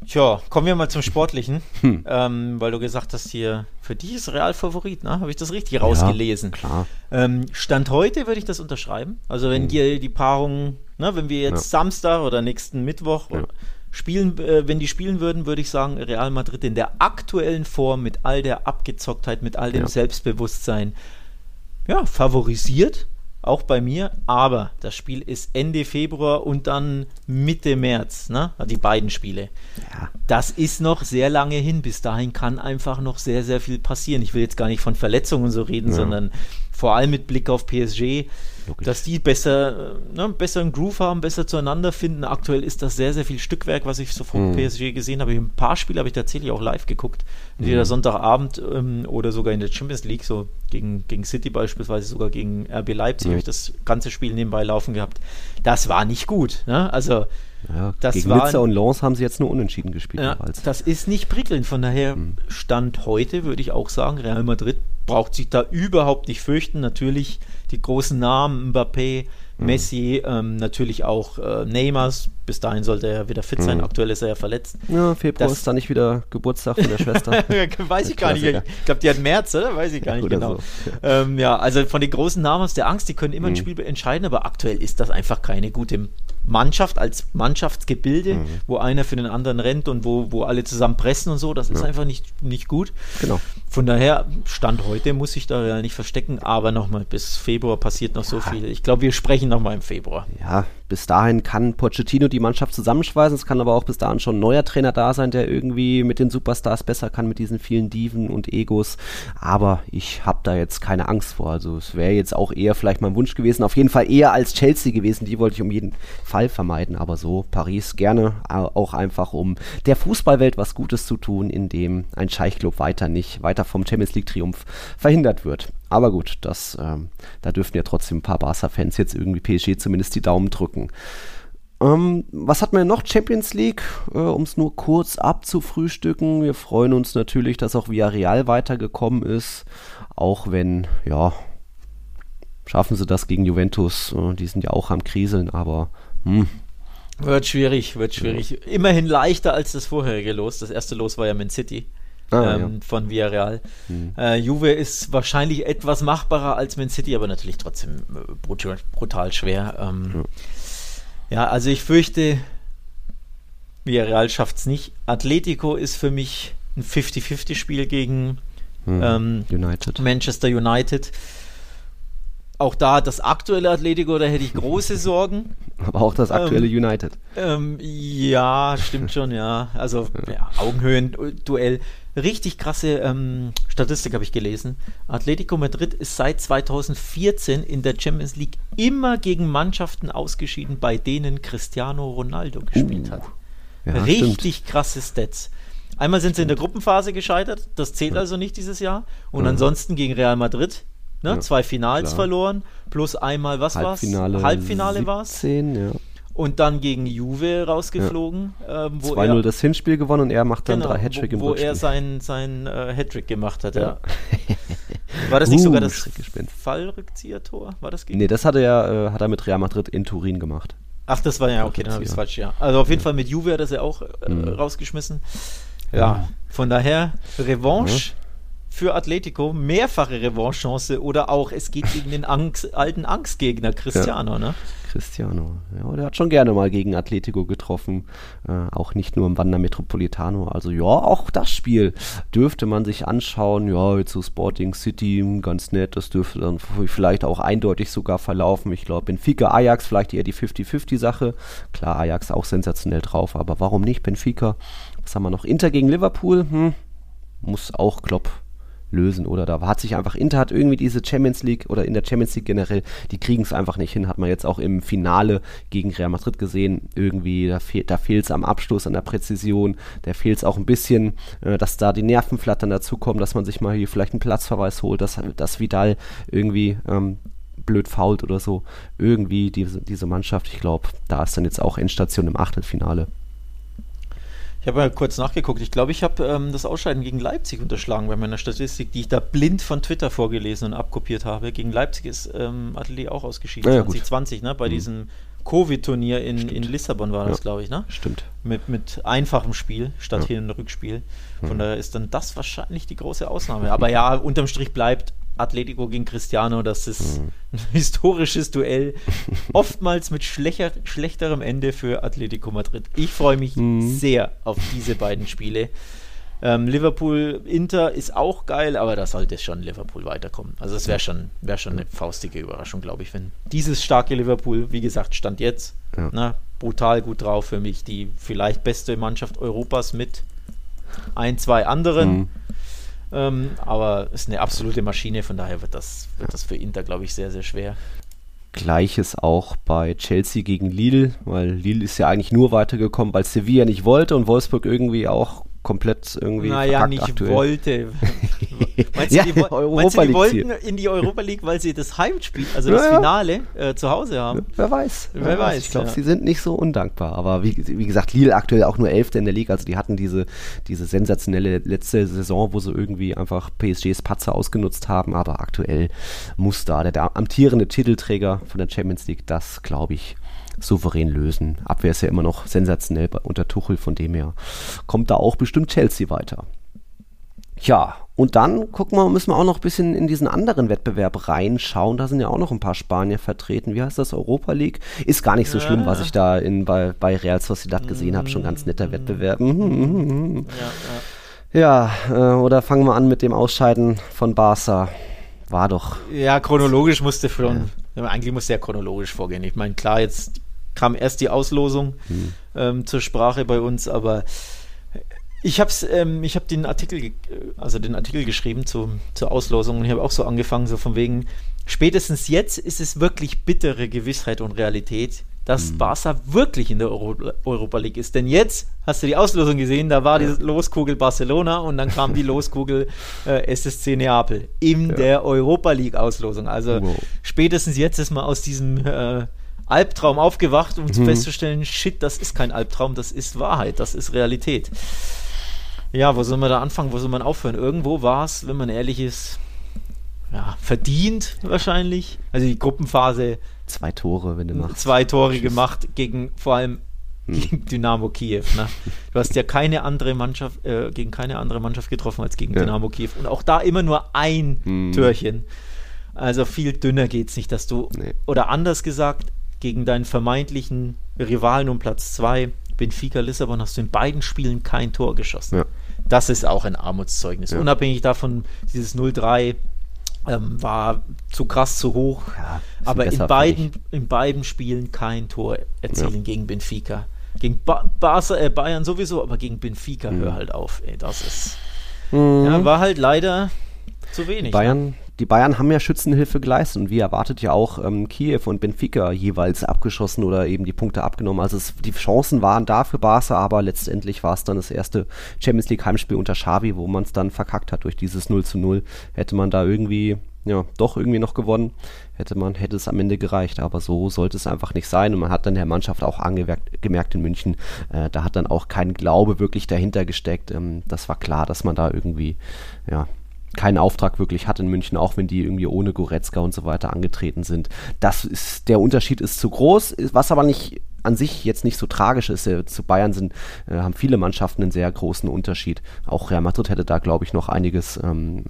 Tja, kommen wir mal zum Sportlichen, hm. ähm, weil du gesagt hast, hier für dich ist Real Favorit, ne? Habe ich das richtig rausgelesen? Ja, klar. Ähm, Stand heute würde ich das unterschreiben. Also wenn hm. die, die Paarung, ne, wenn wir jetzt ja. Samstag oder nächsten Mittwoch ja. spielen, äh, wenn die spielen würden, würde ich sagen, Real Madrid in der aktuellen Form mit all der Abgezocktheit, mit all dem Selbstbewusstsein, ja, favorisiert auch bei mir, aber das Spiel ist Ende Februar und dann Mitte März, ne? Die beiden Spiele. Ja. Das ist noch sehr lange hin. Bis dahin kann einfach noch sehr, sehr viel passieren. Ich will jetzt gar nicht von Verletzungen so reden, ja. sondern vor allem mit Blick auf PSG, Logisch. dass die besser, äh, ne, besser einen Groove haben, besser zueinander finden. Aktuell ist das sehr, sehr viel Stückwerk, was ich so von mhm. PSG gesehen habe. Ein paar Spiele habe ich tatsächlich auch live geguckt. Entweder mhm. Sonntagabend ähm, oder sogar in der Champions League, so gegen, gegen City beispielsweise, sogar gegen RB Leipzig mhm. habe ich das ganze Spiel nebenbei laufen gehabt. Das war nicht gut. Ne? Also ja, das gegen war, Nizza und Lens haben sie jetzt nur unentschieden gespielt. Ja, das ist nicht prickelnd. Von daher mhm. Stand heute würde ich auch sagen, Real Madrid braucht sich da überhaupt nicht fürchten. Natürlich die großen Namen, Mbappé, mhm. Messi, ähm, natürlich auch äh, Neymars. Bis dahin sollte er wieder fit sein. Mhm. Aktuell ist er ja verletzt. Ja, Februar das, ist da nicht wieder Geburtstag von der Schwester. Weiß ich gar nicht. Ich glaube, die hat März, oder? Weiß ich gar nicht genau. So. Ähm, ja, also von den großen Namen aus der Angst, die können immer mhm. ein Spiel entscheiden, aber aktuell ist das einfach keine gute Mannschaft als Mannschaftsgebilde, mhm. wo einer für den anderen rennt und wo, wo alle zusammen pressen und so. Das ist einfach nicht, nicht gut. Genau. Von daher, Stand heute muss ich da ja nicht verstecken, aber nochmal, bis Februar passiert noch ja. so viel. Ich glaube, wir sprechen nochmal im Februar. Ja, bis dahin kann Pochettino die Mannschaft zusammenschweißen. Es kann aber auch bis dahin schon ein neuer Trainer da sein, der irgendwie mit den Superstars besser kann, mit diesen vielen Diven und Egos. Aber ich habe da jetzt keine Angst vor. Also es wäre jetzt auch eher vielleicht mein Wunsch gewesen. Auf jeden Fall eher als Chelsea gewesen. Die wollte ich um jeden Fall vermeiden. Aber so Paris gerne auch einfach, um der Fußballwelt was Gutes zu tun, indem ein Scheichclub weiter nicht, weiter vom Champions League Triumph verhindert wird. Aber gut, das, ähm, da dürften ja trotzdem ein paar Barca-Fans jetzt irgendwie PSG zumindest die Daumen drücken. Ähm, was hat man noch? Champions League, äh, um es nur kurz abzufrühstücken. Wir freuen uns natürlich, dass auch Villarreal weitergekommen ist. Auch wenn, ja, schaffen sie das gegen Juventus. Äh, die sind ja auch am Kriseln, aber hm, wird schwierig, wird schwierig. Ja. Immerhin leichter als das vorherige Los. Das erste Los war ja Man City ah, ähm, ja. von Villarreal. Hm. Äh, Juve ist wahrscheinlich etwas machbarer als Man City, aber natürlich trotzdem äh, brutal, brutal schwer. Ähm, ja. ja. also ich fürchte, Villarreal schafft es nicht. Atletico ist für mich ein 50-50-Spiel gegen Hm. ähm, United. Manchester United. Auch da das aktuelle Atletico, da hätte ich große Sorgen. Aber auch das aktuelle United. Ähm, ja, stimmt schon, ja. Also ja, Augenhöhen-Duell. Richtig krasse ähm, Statistik habe ich gelesen. Atletico Madrid ist seit 2014 in der Champions League immer gegen Mannschaften ausgeschieden, bei denen Cristiano Ronaldo gespielt Uh, hat. Ja, Richtig krasse Stats. Einmal sind sie in der Gruppenphase gescheitert, das zählt also nicht dieses Jahr. Und ansonsten gegen Real Madrid, ne, Ja, zwei Finals klar. verloren, plus einmal, was war's? Halbfinale. Halbfinale war es. 17, ja. Und dann gegen Juve rausgeflogen, ähm, wo 2-0 er, das Hinspiel gewonnen und er macht dann genau, drei Hattrick wo, im wo Rückspiel. er sein, sein äh, Hattrick gemacht hat. Ja. Ja. War das nicht Uh, sogar das. Fallrückzieher-Tor? War das gegen? Nee, das hat er, äh, hat er mit Real Madrid in Turin gemacht. Ach, das war ja, okay, dann habe ich es falsch, ja. Also auf jeden Fall mit Juve hat er sie auch äh, Mhm. rausgeschmissen. Ja, von daher Revanche für Atletico, mehrfache Revanche-Chance oder auch es geht gegen den Angst, alten Angstgegner Cristiano, ne? Cristiano. Ja, der hat schon gerne mal gegen Atletico getroffen. Äh, auch nicht nur im Wander Metropolitano. Also ja, auch das Spiel dürfte man sich anschauen. Ja, jetzt so Sporting City, ganz nett. Das dürfte dann vielleicht auch eindeutig sogar verlaufen. Ich glaube, Benfica, Ajax, vielleicht eher die 50-50-Sache. Klar, Ajax auch sensationell drauf, aber warum nicht Benfica? Was haben wir noch? Inter gegen Liverpool? Hm, muss auch Klopp lösen oder da hat sich einfach Inter hat irgendwie diese Champions League oder in der Champions League generell, die kriegen es einfach nicht hin, hat man jetzt auch im Finale gegen Real Madrid gesehen, irgendwie da fehlt da fehlt es am Abschluss, an der Präzision, da fehlt es auch ein bisschen, äh, dass da die Nervenflattern dazukommen, dass man sich mal hier vielleicht einen Platzverweis holt, dass, dass Vidal irgendwie ähm, blöd fault oder so, irgendwie diese, diese Mannschaft, ich glaube, da ist dann jetzt auch Endstation im Achtelfinale. Ich habe mal kurz nachgeguckt. Ich glaube, ich habe ähm, das Ausscheiden gegen Leipzig unterschlagen bei meiner Statistik, die ich da blind von Twitter vorgelesen und abkopiert habe. Gegen Leipzig ist ähm, Athletic auch ausgeschieden, Ja, ja, gut. 2020, ne? bei Mhm. diesem Covid-Turnier in, in Lissabon war das, Ja. glaube ich, ne? Stimmt. Mit, mit einfachem Spiel statt Ja. Hin- und Rückspiel. Von Mhm. daher ist dann das wahrscheinlich die große Ausnahme. Aber ja, unterm Strich bleibt Atletico gegen Cristiano, das ist Mhm. ein historisches Duell. Oftmals mit schlechter, schlechterem Ende für Atletico Madrid. Ich freue mich Mhm. sehr auf diese beiden Spiele. Ähm, Liverpool-Inter ist auch geil, aber da sollte schon Liverpool weiterkommen. Also es wäre schon, wär schon eine faustige Überraschung, glaube ich, wenn dieses starke Liverpool, wie gesagt, stand jetzt, Ja. na, brutal gut drauf für mich. Die vielleicht beste Mannschaft Europas mit ein, zwei anderen. Mhm. Ähm, aber es ist eine absolute Maschine, von daher wird das, wird das für Inter, glaube ich, sehr, sehr schwer. Gleiches auch bei Chelsea gegen Lille, weil Lille ist ja eigentlich nur weitergekommen, weil Sevilla nicht wollte und Wolfsburg irgendwie auch komplett irgendwie Naja, nicht aktuell. wollte. meinst, Ja, du, die, meinst du, die wollten in die Europa League, weil sie das Heimspiel, also Ja, das. Finale äh, zu Hause haben? Wer weiß. Wer weiß, Ich glaube, sie sind nicht so undankbar. Aber wie, wie gesagt, Lille aktuell auch nur Elfte in der Liga. Also die hatten diese, diese sensationelle letzte Saison, wo sie irgendwie einfach PSGs Patzer ausgenutzt haben. Aber aktuell muss da der, der amtierende Titelträger von der Champions League das, glaube ich, souverän lösen. Abwehr ist ja immer noch sensationell unter Tuchel, von dem her kommt da auch bestimmt Chelsea weiter. Ja, und dann gucken wir, müssen wir auch noch ein bisschen in diesen anderen Wettbewerb reinschauen. Da sind ja auch noch ein paar Spanier vertreten. Wie heißt das? Europa League? Ist gar nicht so schlimm, was ich da in, bei, bei Real Sociedad gesehen habe. Schon ganz netter Wettbewerb. Mhm. Ja, Ja, äh, oder fangen wir an mit dem Ausscheiden von Barca. War doch. ja. ja, chronologisch musste schon, ja. eigentlich musste er chronologisch vorgehen. Ich meine, klar, jetzt kam erst die Auslosung Hm. ähm, zur Sprache bei uns, aber ich habe ähm, ich habe den Artikel, also den Artikel geschrieben zu, zur Auslosung und ich habe auch so angefangen, so von wegen, spätestens jetzt ist es wirklich bittere Gewissheit und Realität, dass Barca wirklich in der Euro Europa League ist. Denn jetzt hast du die Auslosung gesehen, da war die Loskugel Barcelona und dann kam die Loskugel äh, SSC Neapel in Ja. der Europa League Auslosung. Also Wow. spätestens jetzt ist man aus diesem äh, Albtraum aufgewacht, um Mhm. festzustellen, shit, das ist kein Albtraum, das ist Wahrheit, das ist Realität. Ja, wo soll man da anfangen, wo soll man aufhören? Irgendwo war es, wenn man ehrlich ist, ja, verdient wahrscheinlich. Also die Gruppenphase, Zwei Tore, wenn du machst. zwei Tore Tschüss. gemacht gegen vor allem gegen Dynamo Kiew. Ne? Du hast ja keine andere Mannschaft, äh, gegen keine andere Mannschaft getroffen als gegen Ja. Dynamo Kiew. Und auch da immer nur ein Mhm. Türchen. Also viel dünner geht es nicht, dass du, Nee. oder anders gesagt, gegen deinen vermeintlichen Rivalen um Platz 2, Benfica Lissabon, hast du in beiden Spielen kein Tor geschossen. Ja. das ist auch ein Armutszeugnis. Ja. Unabhängig davon, dieses 0-3 ähm, war zu krass, zu hoch. Ja, aber in beiden, in beiden Spielen kein Tor erzielen gegen Benfica. Gegen ba Barca, äh, Bayern sowieso, aber gegen Benfica Mhm. hör halt auf. Ey, das ist. Mhm. War halt leider zu wenig. ne? Die Bayern haben ja Schützenhilfe geleistet. Und wie erwartet ja auch ähm, Kiew und Benfica jeweils abgeschossen oder eben die Punkte abgenommen. Also es, die Chancen waren da für Barca, aber letztendlich war es dann das erste Champions League Heimspiel unter Xavi, wo man es dann verkackt hat. Durch dieses 0 zu 0. Hätte man da irgendwie ja, doch irgendwie noch gewonnen, hätte man, hätte es am Ende gereicht, aber so sollte es einfach nicht sein. Und man hat dann der Mannschaft auch angemerkt gemerkt in München, äh, da hat dann auch kein Glaube wirklich dahinter gesteckt, ähm, das war klar, dass man da irgendwie, ja, keinen Auftrag wirklich hat in München, auch wenn die irgendwie ohne Goretzka und so weiter angetreten sind. Das ist, der Unterschied ist zu groß, was aber nicht an sich jetzt nicht so tragisch ist. Zu Bayern sind, äh, haben viele Mannschaften einen sehr großen Unterschied. Auch Real Madrid hätte da, glaube ich, noch einiges, ähm,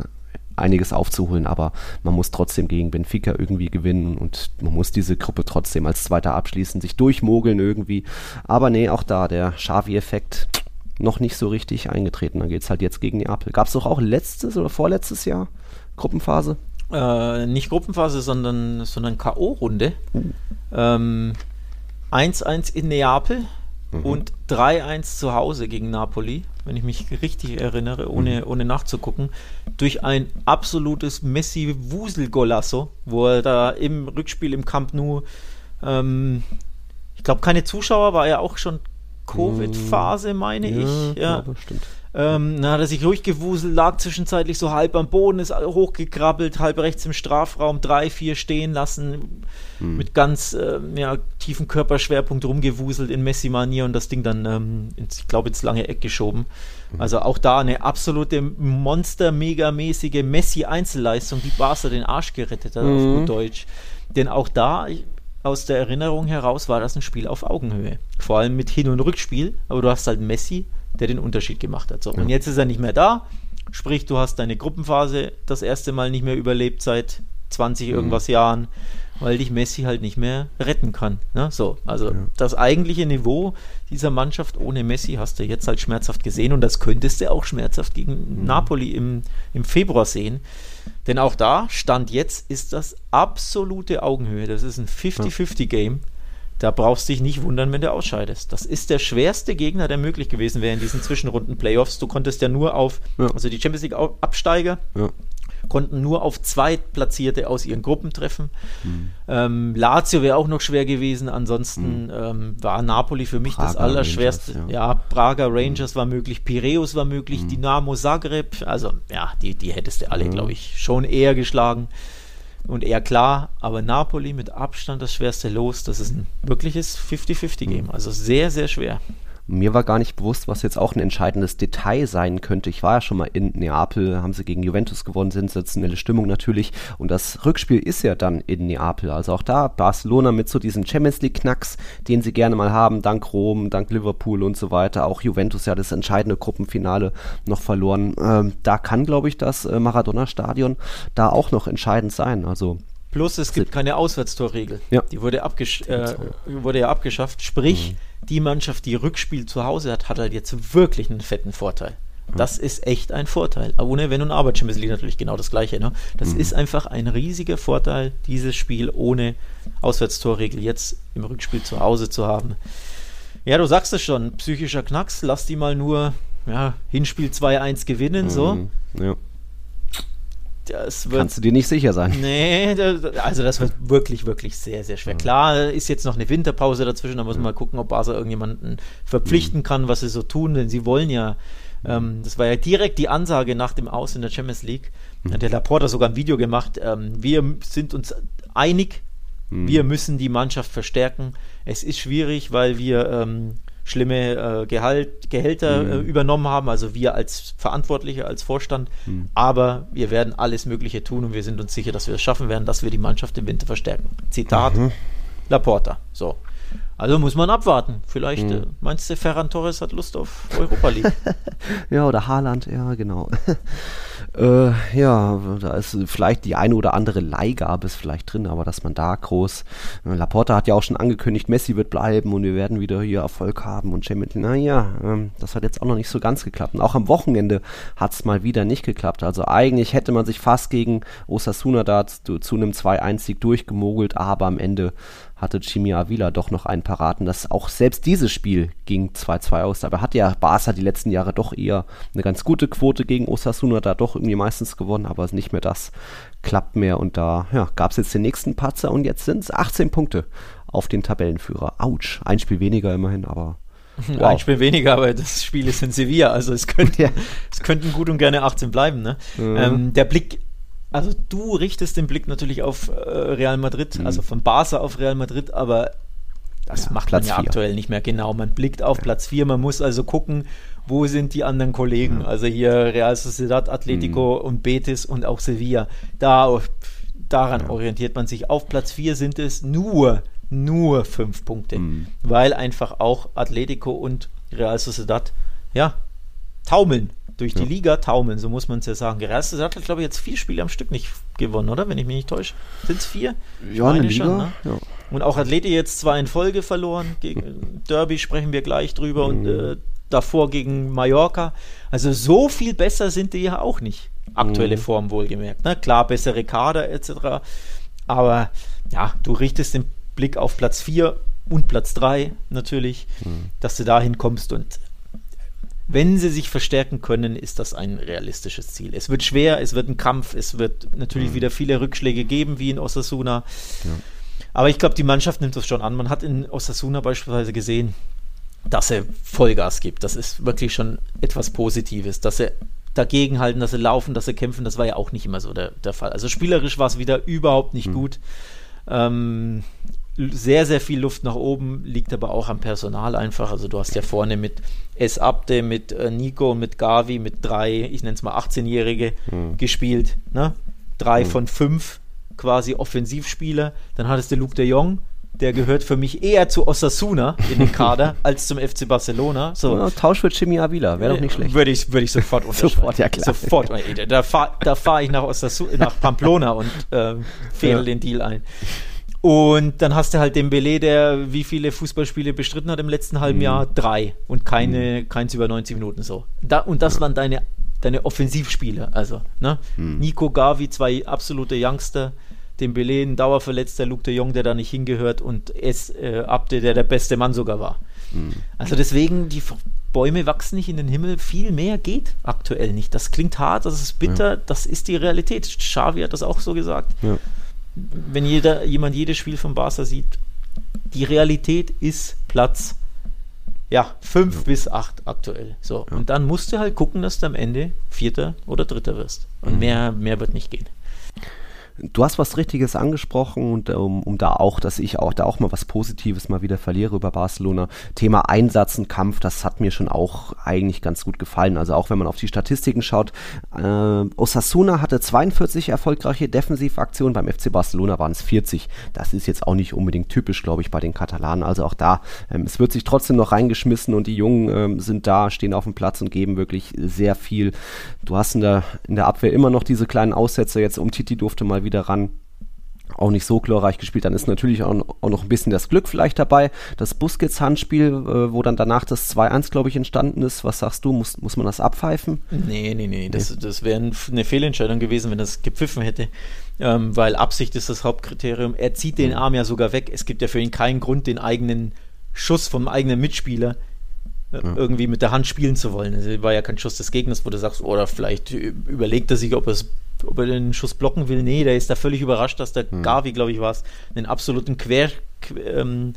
einiges aufzuholen, aber man muss trotzdem gegen Benfica irgendwie gewinnen und man muss diese Gruppe trotzdem als Zweiter abschließen, sich durchmogeln irgendwie. Aber nee, auch da, der Xavi-Effekt noch nicht so richtig eingetreten. Dann geht es halt jetzt gegen Neapel. Gab es doch auch letztes oder vorletztes Jahr Gruppenphase? Äh, nicht Gruppenphase, sondern, sondern K.O.-Runde. Ähm, 1-1 in Neapel und 3-1 zu Hause gegen Napoli, wenn ich mich richtig erinnere, ohne, ohne nachzugucken, durch ein absolutes Messi-Wusel-Golasso, wo er da im Rückspiel im Camp Nou, ähm, ich glaube, keine Zuschauer, war ja auch schon Covid-Phase, meine ich. Ja, glaube, stimmt. ähm, dann hat er sich ruhig gewuselt, lag zwischenzeitlich so halb am Boden, ist hochgekrabbelt, halb rechts im Strafraum, drei, vier stehen lassen, mit ganz ähm, ja, tiefen Körperschwerpunkt rumgewuselt in Messi-Manier und das Ding dann, ähm, ins, ich glaube, ins lange Eck geschoben. Also auch da eine absolute monster-megamäßige Messi-Einzelleistung, die Barca den Arsch gerettet hat, auf gut Deutsch. Denn auch da, ich- aus der Erinnerung heraus, war das ein Spiel auf Augenhöhe. Vor allem mit Hin- und Rückspiel, aber du hast halt Messi, der den Unterschied gemacht hat. So, und jetzt ist er nicht mehr da, sprich, du hast deine Gruppenphase das erste Mal nicht mehr überlebt seit 20 irgendwas Jahren, weil dich Messi halt nicht mehr retten kann. Ne? So, also das eigentliche Niveau dieser Mannschaft ohne Messi hast du jetzt halt schmerzhaft gesehen und das könntest du auch schmerzhaft gegen Napoli im, im Februar sehen. Denn auch da, Stand jetzt, ist das absolute Augenhöhe. Das ist ein 50-50-Game. Da brauchst du dich nicht wundern, wenn du ausscheidest. Das ist der schwerste Gegner, der möglich gewesen wäre in diesen Zwischenrunden-Playoffs. Du konntest ja nur auf, Ja. also die Champions League-Absteiger Ja. Konnten nur auf Zweitplatzierte aus ihren Gruppen treffen. Mhm. Ähm, Lazio wäre auch noch schwer gewesen. Ansonsten ähm, war Napoli für mich das Prager Allerschwerste. Rangers, ja. ja. Mhm. Prager Rangers war möglich, Piräus war möglich, Dynamo Zagreb. Also ja, die, die hättest du alle, glaube ich, schon eher geschlagen und eher klar. Aber Napoli mit Abstand das schwerste Los. Das ist ein wirkliches 50-50-Game. Mhm. Also sehr, sehr schwer. Mir war gar nicht bewusst, was jetzt auch ein entscheidendes Detail sein könnte. Ich war ja schon mal in Neapel, haben sie gegen Juventus gewonnen, sensationelle Stimmung natürlich. Und das Rückspiel ist ja dann in Neapel. Also auch da Barcelona mit so diesem Champions League-Knacks, den sie gerne mal haben, dank Rom, dank Liverpool und so weiter. Auch Juventus ja das entscheidende Gruppenfinale noch verloren. Ähm, da kann, glaube ich, das äh, Maradona-Stadion da auch noch entscheidend sein. Also Plus es gibt keine Auswärtstorregel. Ja. Die wurde, abgesch äh, wurde ja abgeschafft. Sprich, die Mannschaft, die Rückspiel zu Hause hat, hat halt jetzt wirklich einen fetten Vorteil. Das ist echt ein Vorteil. Ohne Wenn und Aber. Champions League natürlich genau das Gleiche. Ne? Das ist einfach ein riesiger Vorteil, dieses Spiel ohne Auswärtstorregel jetzt im Rückspiel zu Hause zu haben. Ja, du sagst es schon. Psychischer Knacks. Lass die mal nur ja, Hinspiel 2-1 gewinnen. So. mm, ja. Das wird kannst du dir nicht sicher sein. Nee, also das wird wirklich, wirklich sehr, sehr schwer. Klar, ist jetzt noch eine Winterpause dazwischen, da muss man mal gucken, ob Barca irgendjemanden verpflichten kann, was sie so tun, denn sie wollen ja, ähm, das war ja direkt die Ansage nach dem Aus in der Champions League. Da hat der Laporta sogar ein Video gemacht, ähm, wir sind uns einig, wir müssen die Mannschaft verstärken. Es ist schwierig, weil wir ähm, schlimme äh, Gehalt, Gehälter äh, übernommen haben, also wir als Verantwortliche, als Vorstand. Aber wir werden alles Mögliche tun und wir sind uns sicher, dass wir es schaffen werden, dass wir die Mannschaft im Winter verstärken. Zitat Laporta. So. Also muss man abwarten. Vielleicht mhm. äh, meinst du, Ferran Torres hat Lust auf Europa League? ja, oder Haaland, ja, genau. äh, ja, da ist vielleicht die eine oder andere Leihgabe ist vielleicht drin, aber dass man da groß. Äh, Laporta hat ja auch schon angekündigt, Messi wird bleiben und wir werden wieder hier Erfolg haben und Champions Naja, ähm, das hat jetzt auch noch nicht so ganz geklappt. Und auch am Wochenende hat es mal wieder nicht geklappt. Also eigentlich hätte man sich fast gegen Osasuna da zu, zu einem 2-1-Sieg durchgemogelt, aber am Ende hatte Chimi Avila doch noch einen Paraten, dass auch selbst dieses Spiel ging 2-2 aus. Aber hat ja Barca die letzten Jahre doch eher eine ganz gute Quote gegen Osasuna, da doch irgendwie meistens gewonnen, aber nicht mehr das klappt mehr. Und da ja, gab es jetzt den nächsten Patzer und jetzt sind es 18 Punkte auf den Tabellenführer. Autsch, ein Spiel weniger immerhin, aber Wow. Ein Spiel weniger, aber das Spiel ist in Sevilla, also es, könnte, ja. es könnten gut und gerne 18 bleiben. Ne? Mhm. Ähm, der Blick also du richtest den Blick natürlich auf äh, Real Madrid, mhm. also von Barca auf Real Madrid, aber das ja, macht Platz man ja vier. aktuell nicht mehr genau. Man blickt auf ja. Platz 4, man muss also gucken, wo sind die anderen Kollegen? Ja. Also hier Real Sociedad, Atletico mhm. und Betis und auch Sevilla. Da, daran orientiert man sich. Auf Platz 4 sind es nur, nur fünf Punkte, mhm. weil einfach auch Atletico und Real Sociedad, ja, taumeln durch die Liga taumeln, so muss man es ja sagen. Sociedad hat, glaube ich, jetzt vier Spiele am Stück nicht gewonnen, oder? Wenn ich mich nicht täusche. Sind es vier? Ja, eine Liga. Schon, ne? ja. Und auch Athlete jetzt zwei in Folge verloren. Gegen Derby sprechen wir gleich drüber mhm. und äh, davor gegen Mallorca. Also so viel besser sind die ja auch nicht. Aktuelle mhm. Form wohlgemerkt. Ne? Klar, bessere Kader etc. Aber ja, du richtest den Blick auf Platz 4 und Platz 3 natürlich, mhm. dass du dahin kommst und wenn sie sich verstärken können, ist das ein realistisches Ziel. Es wird schwer, es wird ein Kampf, es wird natürlich mhm. wieder viele Rückschläge geben, wie in Osasuna. Ja. Aber ich glaube, die Mannschaft nimmt das schon an. Man hat in Osasuna beispielsweise gesehen, dass er Vollgas gibt. Das ist wirklich schon etwas Positives. Dass er dagegen halten, dass sie laufen, dass sie kämpfen, das war ja auch nicht immer so der, der Fall. Also spielerisch war es wieder überhaupt nicht mhm. gut. Ähm, sehr, sehr viel Luft nach oben, liegt aber auch am Personal einfach. Also du hast ja vorne mit S. Abde, mit äh, Nico mit Gavi, mit drei, ich nenne es mal 18-Jährige mhm. gespielt. Ne? Drei mhm. von fünf quasi Offensivspieler. Dann hattest du Luke de Jong, der gehört für mich eher zu Osasuna in den Kader als zum FC Barcelona. So. Ja, Tausch mit Jimmy Avila, wäre doch nicht schlecht. Würde ich, würde ich sofort unterschreiben. sofort, ja klar. Sofort. Da fahre da fahr ich nach, Osasuna, nach Pamplona und äh, fädel ja. den Deal ein. Und dann hast du halt den Belay, der wie viele Fußballspiele bestritten hat im letzten halben mhm. Jahr? Drei. Und keine, mhm. keins über 90 Minuten so. Da, und das ja. waren deine, deine Offensivspiele. Also, ne? Mhm. Nico Gavi, zwei absolute Youngster. Den Belay, ein dauerverletzter Luke de Jong, der da nicht hingehört. Und es äh, Abde, der der beste Mann sogar war. Mhm. Also deswegen, die Bäume wachsen nicht in den Himmel. Viel mehr geht aktuell nicht. Das klingt hart, das ist bitter, ja. das ist die Realität. Xavi hat das auch so gesagt. Ja wenn jeder, jemand jedes Spiel von Barca sieht, die Realität ist Platz ja, 5 ja. bis 8 aktuell. So. Ja. Und dann musst du halt gucken, dass du am Ende Vierter oder Dritter wirst. Und mhm. mehr, mehr wird nicht gehen. Du hast was Richtiges angesprochen und um, um, da auch, dass ich auch da auch mal was Positives mal wieder verliere über Barcelona. Thema Einsatz und Kampf, das hat mir schon auch eigentlich ganz gut gefallen. Also auch wenn man auf die Statistiken schaut, äh, Osasuna hatte 42 erfolgreiche Defensivaktionen, beim FC Barcelona waren es 40. Das ist jetzt auch nicht unbedingt typisch, glaube ich, bei den Katalanen. Also auch da, ähm, es wird sich trotzdem noch reingeschmissen und die Jungen ähm, sind da, stehen auf dem Platz und geben wirklich sehr viel. Du hast in der, in der Abwehr immer noch diese kleinen Aussätze. Jetzt um Titi durfte mal wieder ran auch nicht so glorreich gespielt. Dann ist natürlich auch, noch ein bisschen das Glück vielleicht dabei. Das Busquets-Handspiel, äh, wo dann danach das 2-1, glaube ich, entstanden ist. Was sagst du? Muss, muss man das abpfeifen? Nee, nee, nee. Das, das wäre eine Fehlentscheidung gewesen, wenn das gepfiffen hätte. Ähm, weil Absicht ist das Hauptkriterium. Er zieht den mhm. Arm ja sogar weg. Es gibt ja für ihn keinen Grund, den eigenen Schuss vom eigenen Mitspieler äh, irgendwie mit der Hand spielen zu wollen. Es also, war ja kein Schuss des Gegners, wo du sagst, oder vielleicht überlegt er sich, ob er es ob er den Schuss blocken will. Nee, der ist da völlig überrascht, dass der mhm. Gavi, glaube ich, war es, einen absoluten Quer, ähm,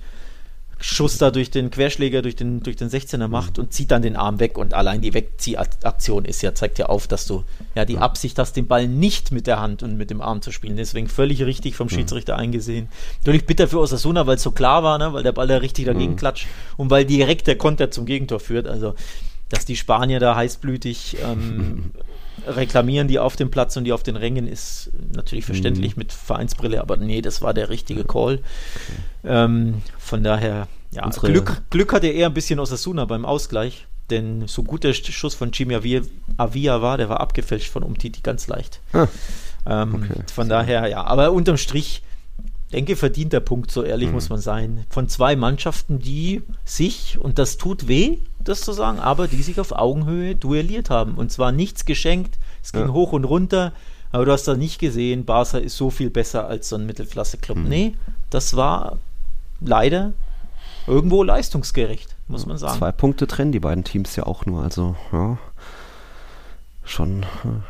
Schuss da durch den Querschläger, durch den, durch den 16er macht mhm. und zieht dann den Arm weg. Und allein die Wegziehaktion ist ja, zeigt ja auf, dass du ja die Absicht hast, den Ball nicht mit der Hand und mit dem Arm zu spielen. Deswegen völlig richtig vom Schiedsrichter eingesehen. Natürlich bitter für Osasuna, weil es so klar war, ne? weil der Ball da richtig dagegen mhm. klatscht und weil direkt der Konter zum Gegentor führt. Also, dass die Spanier da heißblütig ähm, reklamieren die auf dem Platz und die auf den Rängen, ist natürlich verständlich mhm. mit Vereinsbrille, aber nee, das war der richtige Call. Ähm, von daher, ja, Glück, Glück hatte eher ein bisschen Osasuna beim Ausgleich, denn so gut der Schuss von Jimmy Avia, Avia war, der war abgefälscht von Umtiti ganz leicht. Ah, ähm, okay. Von daher, ja, aber unterm Strich, denke, verdient der Punkt, so ehrlich mhm. muss man sein. Von zwei Mannschaften, die sich, und das tut weh, das zu sagen, aber die sich auf Augenhöhe duelliert haben. Und zwar nichts geschenkt, es ging ja. hoch und runter, aber du hast da nicht gesehen, Barca ist so viel besser als so ein Mittelklasse-Club. Mhm. Nee, das war leider irgendwo leistungsgerecht, muss man sagen. Zwei Punkte trennen die beiden Teams ja auch nur, also ja schon,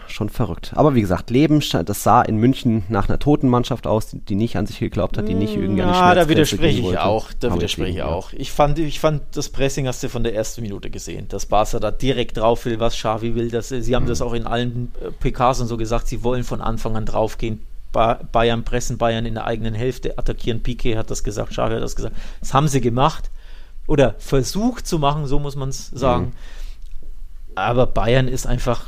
schon verrückt. Aber wie gesagt, Leben, das sah in München nach einer toten Mannschaft aus, die, die nicht an sich geglaubt hat, die nicht irgendwie ja, an die da widerspreche ich auch. Da widerspreche ich auch. Ich fand, ich fand, das Pressing hast du von der ersten Minute gesehen, dass Barca da direkt drauf will, was Xavi will. Dass, sie haben mhm. das auch in allen äh, PKs und so gesagt, sie wollen von Anfang an draufgehen. Bayern pressen Bayern in der eigenen Hälfte, attackieren. Piquet hat das gesagt, Xavi hat das gesagt. Das haben sie gemacht oder versucht zu machen, so muss man es sagen. Mhm. Aber Bayern ist einfach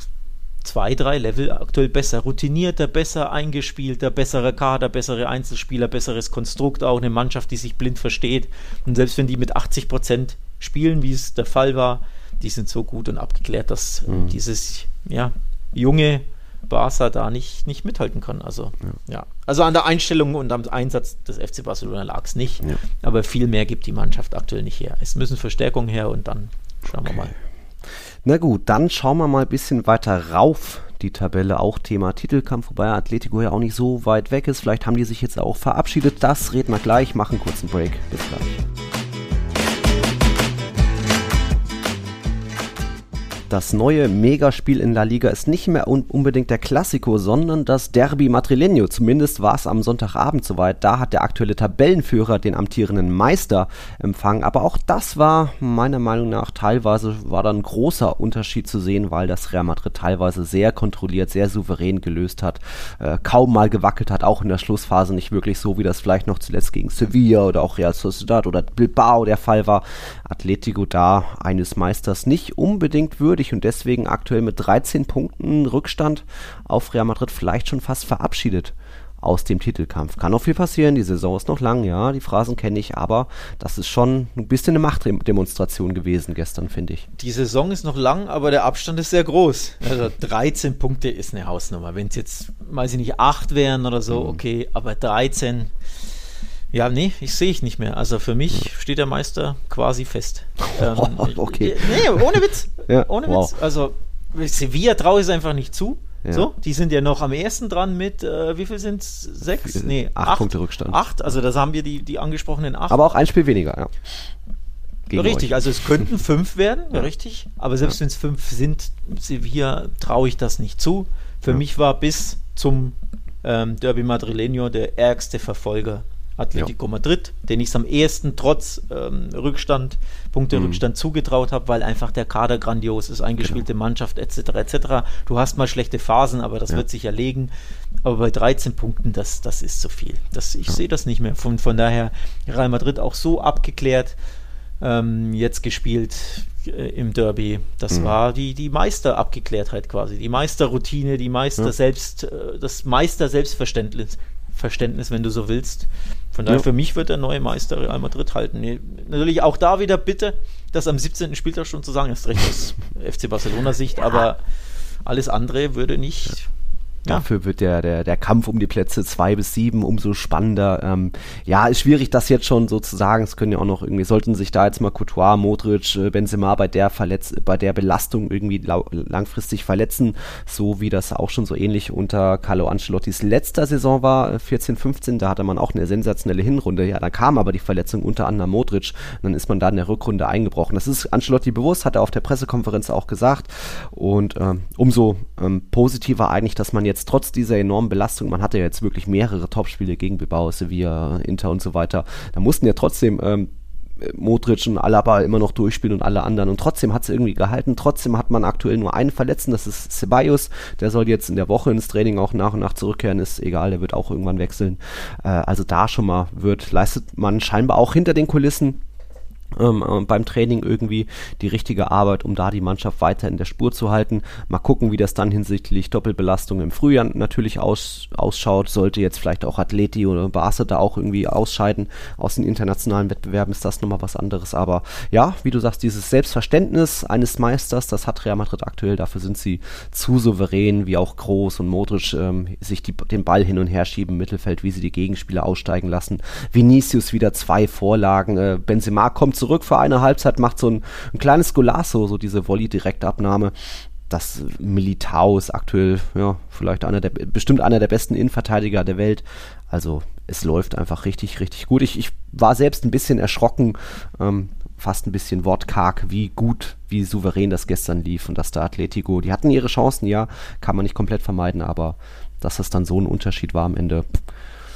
zwei, drei Level aktuell besser. Routinierter, besser eingespielter, besserer Kader, bessere Einzelspieler, besseres Konstrukt, auch eine Mannschaft, die sich blind versteht. Und selbst wenn die mit 80 Prozent spielen, wie es der Fall war, die sind so gut und abgeklärt, dass mhm. dieses ja, junge Barca da nicht, nicht mithalten kann. Also, ja. ja. Also an der Einstellung und am Einsatz des FC Barcelona lag es nicht. Ja. Aber viel mehr gibt die Mannschaft aktuell nicht her. Es müssen Verstärkungen her und dann schauen okay. wir mal. Na gut, dann schauen wir mal ein bisschen weiter rauf die Tabelle. Auch Thema Titelkampf, wobei Atletico ja auch nicht so weit weg ist. Vielleicht haben die sich jetzt auch verabschiedet. Das reden wir gleich. Machen kurzen Break. Bis gleich. Das neue Megaspiel in La Liga ist nicht mehr un unbedingt der Klassiko, sondern das Derby Madrileño. Zumindest war es am Sonntagabend soweit. Da hat der aktuelle Tabellenführer den amtierenden Meister empfangen. Aber auch das war meiner Meinung nach teilweise war da ein großer Unterschied zu sehen, weil das Real Madrid teilweise sehr kontrolliert, sehr souverän gelöst hat, äh, kaum mal gewackelt hat, auch in der Schlussphase nicht wirklich so, wie das vielleicht noch zuletzt gegen Sevilla oder auch Real Sociedad oder Bilbao der Fall war. Atletico da eines Meisters nicht unbedingt würdig würdig und deswegen aktuell mit 13 Punkten Rückstand auf Real Madrid vielleicht schon fast verabschiedet aus dem Titelkampf. Kann noch viel passieren, die Saison ist noch lang, ja, die Phrasen kenne ich, aber das ist schon ein bisschen eine Machtdemonstration gewesen gestern, finde ich. Die Saison ist noch lang, aber der Abstand ist sehr groß. Also 13 Punkte ist eine Hausnummer. Wenn es jetzt, weiß ich nicht, 8 wären oder so, mhm. okay, aber 13 ja, nee, ich sehe ich nicht mehr. Also für mich steht der Meister quasi fest. Ähm, okay. Nee, ohne Witz. Ja, ohne wow. Witz. Also Sevilla traue ich es einfach nicht zu. Ja. So, die sind ja noch am ersten dran mit, äh, wie viel sind es? Sechs? Nee, acht, acht, Punkte Rückstand. Acht, also da haben wir die, die angesprochenen acht. Aber auch ein Spiel weniger, ja. Gegen richtig, euch. also es könnten fünf werden, ja. richtig. Aber selbst wenn es fünf sind, Sevilla traue ich das nicht zu. Für mich war bis zum ähm, Derby Madrileño der ärgste Verfolger Atletico. Madrid, den ich es am ehesten trotz ähm, Rückstand, Punkte-Rückstand mhm. zugetraut habe, weil einfach der Kader grandios ist, eingespielte genau. Mannschaft etc. etc. Du hast mal schlechte Phasen, aber das ja. wird sich erlegen. Aber bei 13 Punkten, das, das ist zu viel. Das, ich ja. sehe das nicht mehr. Von, von daher Real Madrid auch so abgeklärt, ähm, jetzt gespielt äh, im Derby. Das mhm. war die, die Meisterabgeklärtheit quasi, die Meisterroutine, die Meister selbst, äh, das Meister-Selbstverständnis. Verständnis, wenn du so willst. Von daher, ja. für mich wird der neue Meister Real Madrid halten. Nee, natürlich auch da wieder bitte, das am 17. Spieltag schon zu sagen, ist recht aus FC Barcelona Sicht, ja. aber alles andere würde nicht Dafür wird der, der, der Kampf um die Plätze zwei bis sieben umso spannender. Ähm, ja, ist schwierig, das jetzt schon so zu sagen. Es können ja auch noch irgendwie, sollten sich da jetzt mal Couture, Modric, äh, Benzema bei der Verletz bei der Belastung irgendwie langfristig verletzen, so wie das auch schon so ähnlich unter Carlo Ancelottis letzter Saison war, 14, äh, 15, da hatte man auch eine sensationelle Hinrunde. Ja, da kam aber die Verletzung unter anderem Modric, dann ist man da in der Rückrunde eingebrochen. Das ist Ancelotti bewusst, hat er auf der Pressekonferenz auch gesagt. Und ähm, umso ähm, positiver eigentlich, dass man jetzt jetzt trotz dieser enormen Belastung, man hatte ja jetzt wirklich mehrere Topspiele gegen Bilbao, Sevilla, Inter und so weiter, da mussten ja trotzdem ähm, Modric und Alaba immer noch durchspielen und alle anderen. Und trotzdem hat es irgendwie gehalten. Trotzdem hat man aktuell nur einen Verletzten, das ist Ceballos. Der soll jetzt in der Woche ins Training auch nach und nach zurückkehren. Ist egal, der wird auch irgendwann wechseln. Äh, also da schon mal wird, leistet man scheinbar auch hinter den Kulissen ähm, äh, beim Training irgendwie die richtige Arbeit, um da die Mannschaft weiter in der Spur zu halten. Mal gucken, wie das dann hinsichtlich Doppelbelastung im Frühjahr natürlich aus, ausschaut. Sollte jetzt vielleicht auch Atleti oder Barca da auch irgendwie ausscheiden aus den internationalen Wettbewerben, ist das nochmal was anderes. Aber ja, wie du sagst, dieses Selbstverständnis eines Meisters, das hat Real Madrid aktuell. Dafür sind sie zu souverän, wie auch Groß und Modric ähm, sich die, den Ball hin und her schieben im Mittelfeld, wie sie die Gegenspieler aussteigen lassen. Vinicius wieder zwei Vorlagen. Äh, Benzema kommt zurück für eine Halbzeit, macht so ein, ein kleines Golasso, so diese Volley-Direktabnahme. Das Militao ist aktuell, ja, vielleicht einer der, bestimmt einer der besten Innenverteidiger der Welt. Also es läuft einfach richtig, richtig gut. Ich, ich war selbst ein bisschen erschrocken, ähm, fast ein bisschen wortkarg, wie gut, wie souverän das gestern lief und dass der Atletico, die hatten ihre Chancen, ja, kann man nicht komplett vermeiden, aber dass das dann so ein Unterschied war am Ende,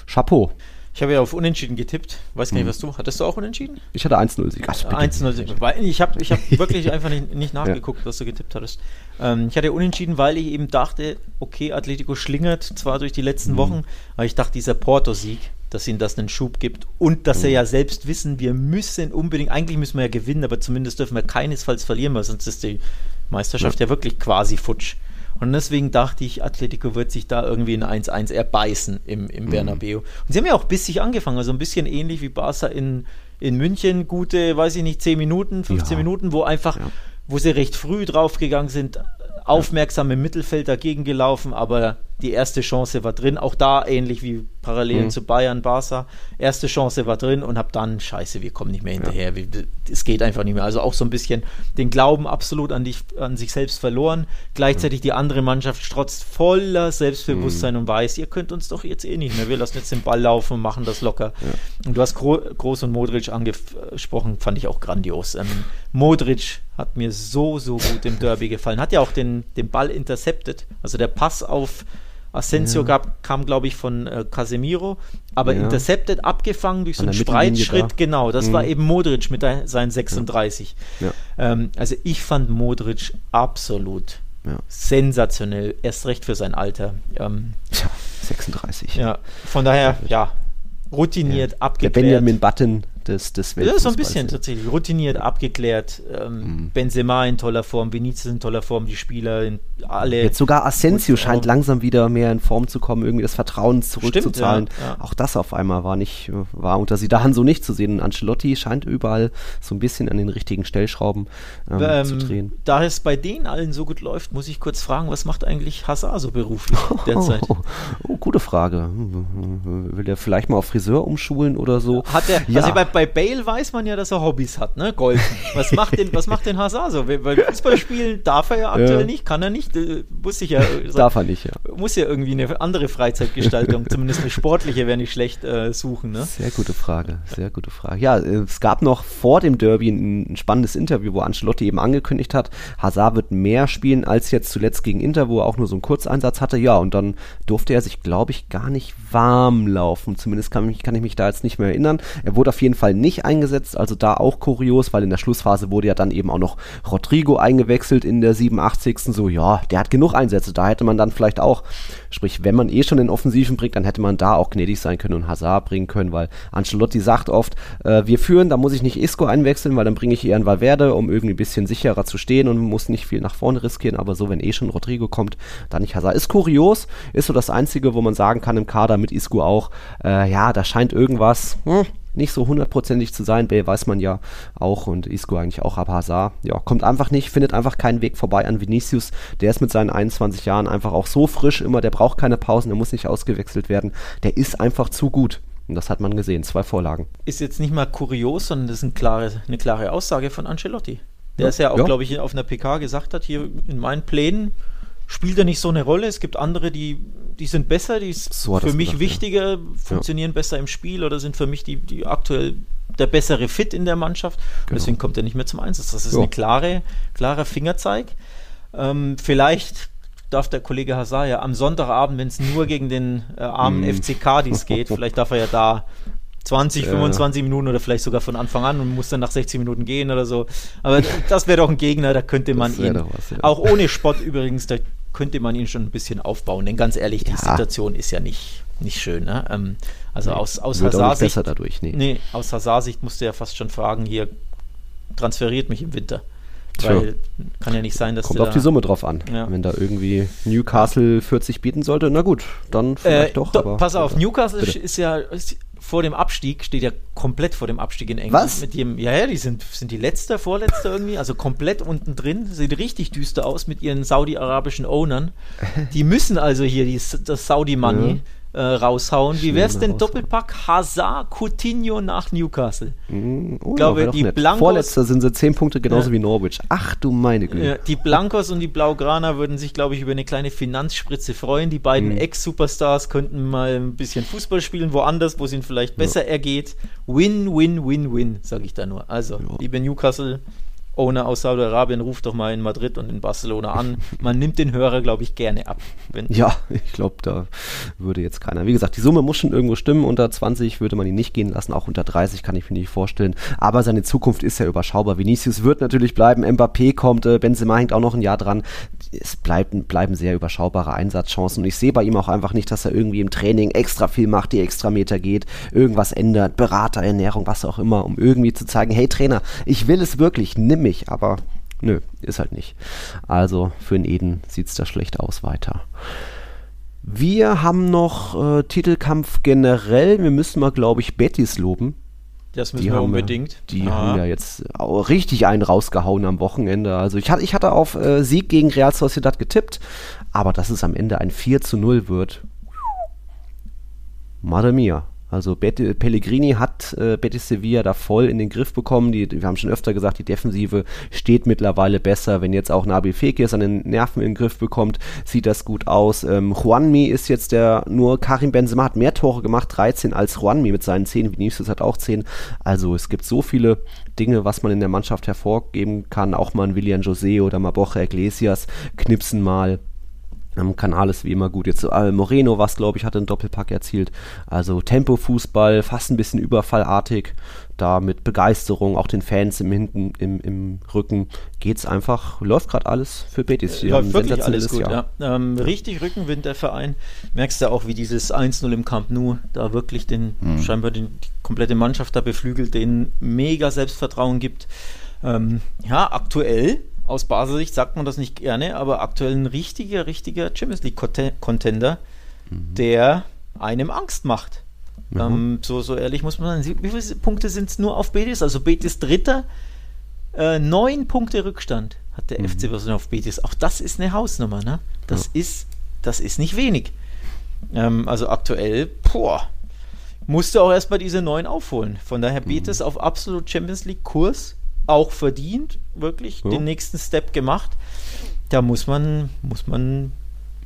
Chapeau. Ich habe ja auf Unentschieden getippt. Weiß gar nicht, hm. was du. Hattest du auch Unentschieden? Ich hatte 1-0-Sieg. 1-0-Sieg. Ich habe ich hab wirklich einfach nicht, nicht nachgeguckt, ja. was du getippt hattest. Ähm, ich hatte Unentschieden, weil ich eben dachte, okay, Atletico schlingert zwar durch die letzten mhm. Wochen, aber ich dachte, dieser Porto-Sieg, dass ihnen das einen Schub gibt und dass mhm. sie ja selbst wissen, wir müssen unbedingt, eigentlich müssen wir ja gewinnen, aber zumindest dürfen wir keinesfalls verlieren, weil sonst ist die Meisterschaft ja, ja wirklich quasi futsch. Und deswegen dachte ich, Atletico wird sich da irgendwie in 1-1 erbeißen im, im mhm. Bernabeu. Und sie haben ja auch bissig angefangen, also ein bisschen ähnlich wie Barca in, in München. Gute, weiß ich nicht, 10 Minuten, 15 ja. Minuten, wo einfach, ja. wo sie recht früh draufgegangen sind, aufmerksam im Mittelfeld dagegen gelaufen, aber die erste Chance war drin. Auch da ähnlich wie parallel mhm. zu Bayern, Barca. Erste Chance war drin und habe dann, scheiße, wir kommen nicht mehr hinterher. Ja. Es geht einfach nicht mehr. Also auch so ein bisschen den Glauben absolut an, dich, an sich selbst verloren. Gleichzeitig die andere Mannschaft strotzt voller Selbstbewusstsein mhm. und weiß, ihr könnt uns doch jetzt eh nicht mehr. Wir lassen jetzt den Ball laufen und machen das locker. Ja. Und du hast Gro Groß und Modric angesprochen, fand ich auch grandios. Ähm, Modric hat mir so, so gut im Derby gefallen. Hat ja auch den, den Ball intercepted. Also der Pass auf Asensio ja. gab, kam, glaube ich, von äh, Casemiro, aber ja. intercepted, abgefangen durch so einen Spreitschritt, genau, das mhm. war eben Modric mit seinen 36. Ja. Ähm, also ich fand Modric absolut sensationell, erst recht für sein Alter. Ähm, Tja, 36. Ja, von daher, ja, routiniert, abgeklärt. Der Benjamin Button des, des Ja, so ein bisschen tatsächlich. Routiniert, abgeklärt. Ähm, mhm. Benzema in toller Form, Vinicius in toller Form, die Spieler in alle. Jetzt sogar Asensio scheint langsam wieder mehr in Form zu kommen, irgendwie das Vertrauen zurückzuzahlen. Stimmt, ja, ja. Auch das auf einmal war nicht, war unter Sidan so nicht zu sehen. Und Ancelotti scheint überall so ein bisschen an den richtigen Stellschrauben ähm, ähm, zu drehen. Da es bei denen allen so gut läuft, muss ich kurz fragen, was macht eigentlich Hazard so beruflich derzeit? Oh, oh, gute Frage. Will der vielleicht mal auf Friseur umschulen oder so? Hat er, ja. also bei, bei Bale weiß man ja, dass er Hobbys hat, ne? Golfen. Was macht denn, was macht denn Hazard so? Weil Fußball spielen darf er ja aktuell ja. nicht, kann er nicht. Äh, muss ich ja. So, darf er nicht, ja. Muss ja irgendwie eine andere Freizeitgestaltung, zumindest eine sportliche, wäre nicht schlecht äh, suchen, ne? Sehr gute Frage, sehr gute Frage. Ja, äh, es gab noch vor dem Derby ein, ein spannendes Interview, wo Ancelotti eben angekündigt hat, Hazard wird mehr spielen als jetzt zuletzt gegen Inter, wo er auch nur so einen Kurzeinsatz hatte. Ja, und dann durfte er sich, glaube ich, gar nicht warm laufen. Zumindest kann, kann ich mich da jetzt nicht mehr erinnern. Er wurde auf jeden Fall nicht eingesetzt, also da auch kurios, weil in der Schlussphase wurde ja dann eben auch noch Rodrigo eingewechselt in der 87. So, ja, der hat genug Einsätze, da hätte man dann vielleicht auch, sprich, wenn man eh schon den Offensiven bringt, dann hätte man da auch gnädig sein können und Hazard bringen können, weil Ancelotti sagt oft, äh, wir führen, da muss ich nicht Isco einwechseln, weil dann bringe ich eher einen Valverde, um irgendwie ein bisschen sicherer zu stehen und muss nicht viel nach vorne riskieren, aber so, wenn eh schon Rodrigo kommt, dann nicht Hazard. Ist kurios, ist so das Einzige, wo man sagen kann im Kader mit Isco auch, äh, ja, da scheint irgendwas, hm, nicht so hundertprozentig zu sein. Bale weiß man ja auch und Isco eigentlich auch, aber Hazard, ja, kommt einfach nicht, findet einfach keinen Weg vorbei an Vinicius. Der ist mit seinen 21 Jahren einfach auch so frisch immer, der braucht keine Pausen, der muss nicht ausgewechselt werden. Der ist einfach zu gut. Und das hat man gesehen, zwei Vorlagen. Ist jetzt nicht mal kurios, sondern das ist eine klare, eine klare Aussage von Ancelotti. Der ja, es ja auch, ja. glaube ich, auf einer PK gesagt hat, hier in meinen Plänen spielt er nicht so eine Rolle. Es gibt andere, die die sind besser, die ist so für mich gedacht, wichtiger, ja. funktionieren ja. besser im Spiel oder sind für mich die, die aktuell der bessere Fit in der Mannschaft. Genau. Deswegen kommt er nicht mehr zum Einsatz. Das ist ja. ein klare, klarer Fingerzeig. Ähm, vielleicht darf der Kollege Hazard ja am Sonntagabend, wenn es nur gegen den äh, armen mm. FC Cadiz geht, vielleicht darf er ja da 20, 25 Minuten oder vielleicht sogar von Anfang an und muss dann nach 60 Minuten gehen oder so. Aber das wäre doch ein Gegner, da könnte man ihn, was, ja. auch ohne Spott übrigens, da könnte man ihn schon ein bisschen aufbauen. Denn ganz ehrlich, ja. die Situation ist ja nicht, nicht schön. Ne? Ähm, also nee, aus, aus Hazard-Sicht. nee. nee aus Hazard-Sicht musst du ja fast schon fragen, hier transferiert mich im Winter. Weil kann ja nicht sein, dass Kommt auf die Summe drauf an. Ja. Wenn da irgendwie Newcastle 40 bieten sollte, na gut, dann vielleicht äh, doch. Do, pass auf, Newcastle bitte. ist ja ist vor dem Abstieg, steht ja komplett vor dem Abstieg in England. Was? Mit dem, ja, ja, die sind, sind die letzte, vorletzte irgendwie, also komplett unten drin. Sieht richtig düster aus mit ihren saudi-arabischen Ownern. Die müssen also hier die, das Saudi-Money. Ja äh, raushauen. Wie wäre es denn Doppelpack Hazard Coutinho nach Newcastle? Mm, oh, ich glaube, die Blancos. Vorletzter sind sie zehn Punkte genauso ja. wie Norwich. Ach du meine Güte. Ja, die Blancos und die Blaugrana würden sich, glaube ich, über eine kleine Finanzspritze freuen. Die beiden mm. Ex-Superstars könnten mal ein bisschen Fußball spielen, woanders, wo es ihnen vielleicht besser ja. ergeht. Win, win, win, win, sage ich da nur. Also, liebe Newcastle, Owner aus Saudi-Arabien ruft doch mal in Madrid und in Barcelona an. Man nimmt den Hörer, glaube ich, gerne ab. ja, ich glaube, da würde jetzt keiner. Wie gesagt, die Summe muss schon irgendwo stimmen. Unter 20 würde man ihn nicht gehen lassen, auch unter 30 kann ich mir nicht vorstellen. Aber seine Zukunft ist ja überschaubar. Vinicius wird natürlich bleiben, Mbappé kommt, äh, Benzema hängt auch noch ein Jahr dran. Es bleiben, bleiben sehr überschaubare Einsatzchancen. Und ich sehe bei ihm auch einfach nicht, dass er irgendwie im Training extra viel macht, die extra Meter geht, irgendwas ändert, Berater, Ernährung, was auch immer, um irgendwie zu zeigen, hey Trainer, ich will es wirklich, nimm mich mich, aber nö, ist halt nicht. Also für den Eden sieht es da schlecht aus weiter. Wir haben noch äh, Titelkampf generell. Wir müssen mal, glaube ich, Bettys loben. Das müssen die wir unbedingt. Ja, die Aha. haben ja jetzt richtig einen rausgehauen am Wochenende. Also ich hatte, ich hatte auf äh, Sieg gegen Real Sociedad getippt, aber dass es am Ende ein 4 zu 0 wird. Madre mia. Also Bet Pellegrini hat äh, Betis Sevilla da voll in den Griff bekommen. Die, wir haben schon öfter gesagt, die Defensive steht mittlerweile besser. Wenn jetzt auch Nabi Fekir an den Nerven in den Griff bekommt, sieht das gut aus. Ähm, Juanmi ist jetzt der, nur Karim Benzema hat mehr Tore gemacht, 13 als Juanmi mit seinen 10. Vinicius hat auch 10. Also es gibt so viele Dinge, was man in der Mannschaft hervorgeben kann. Auch mal ein William José oder mal Boche Iglesias knipsen mal am Kanal ist wie immer gut. Jetzt äh, Moreno, was glaube ich, hatte einen Doppelpack erzielt. Also Tempo-Fußball, fast ein bisschen überfallartig. Da mit Begeisterung, auch den Fans im Hinten, im, im Rücken geht's einfach, läuft gerade alles für Betis. Die läuft wirklich alles gut, ja. Ähm, richtig Rückenwind der Verein. Merkst du auch, wie dieses 1-0 im Camp Nou da wirklich den, hm. scheinbar den, die komplette Mannschaft da beflügelt, denen mega Selbstvertrauen gibt. Ähm, ja, aktuell aus Basel-Sicht sagt man das nicht gerne, aber aktuell ein richtiger, richtiger Champions League-Contender, mhm. der einem Angst macht. Mhm. Ähm, so, so ehrlich muss man sagen. Wie viele Punkte sind es nur auf Betis? Also Betis Dritter, äh, neun Punkte Rückstand hat der mhm. FC Barcelona auf Betis. Auch das ist eine Hausnummer, ne? Das ja. ist, das ist nicht wenig. Ähm, also aktuell, boah, musste auch erstmal diese neun aufholen. Von daher Betis mhm. auf absolut Champions League Kurs auch verdient, wirklich ja. den nächsten Step gemacht. Da muss man, muss man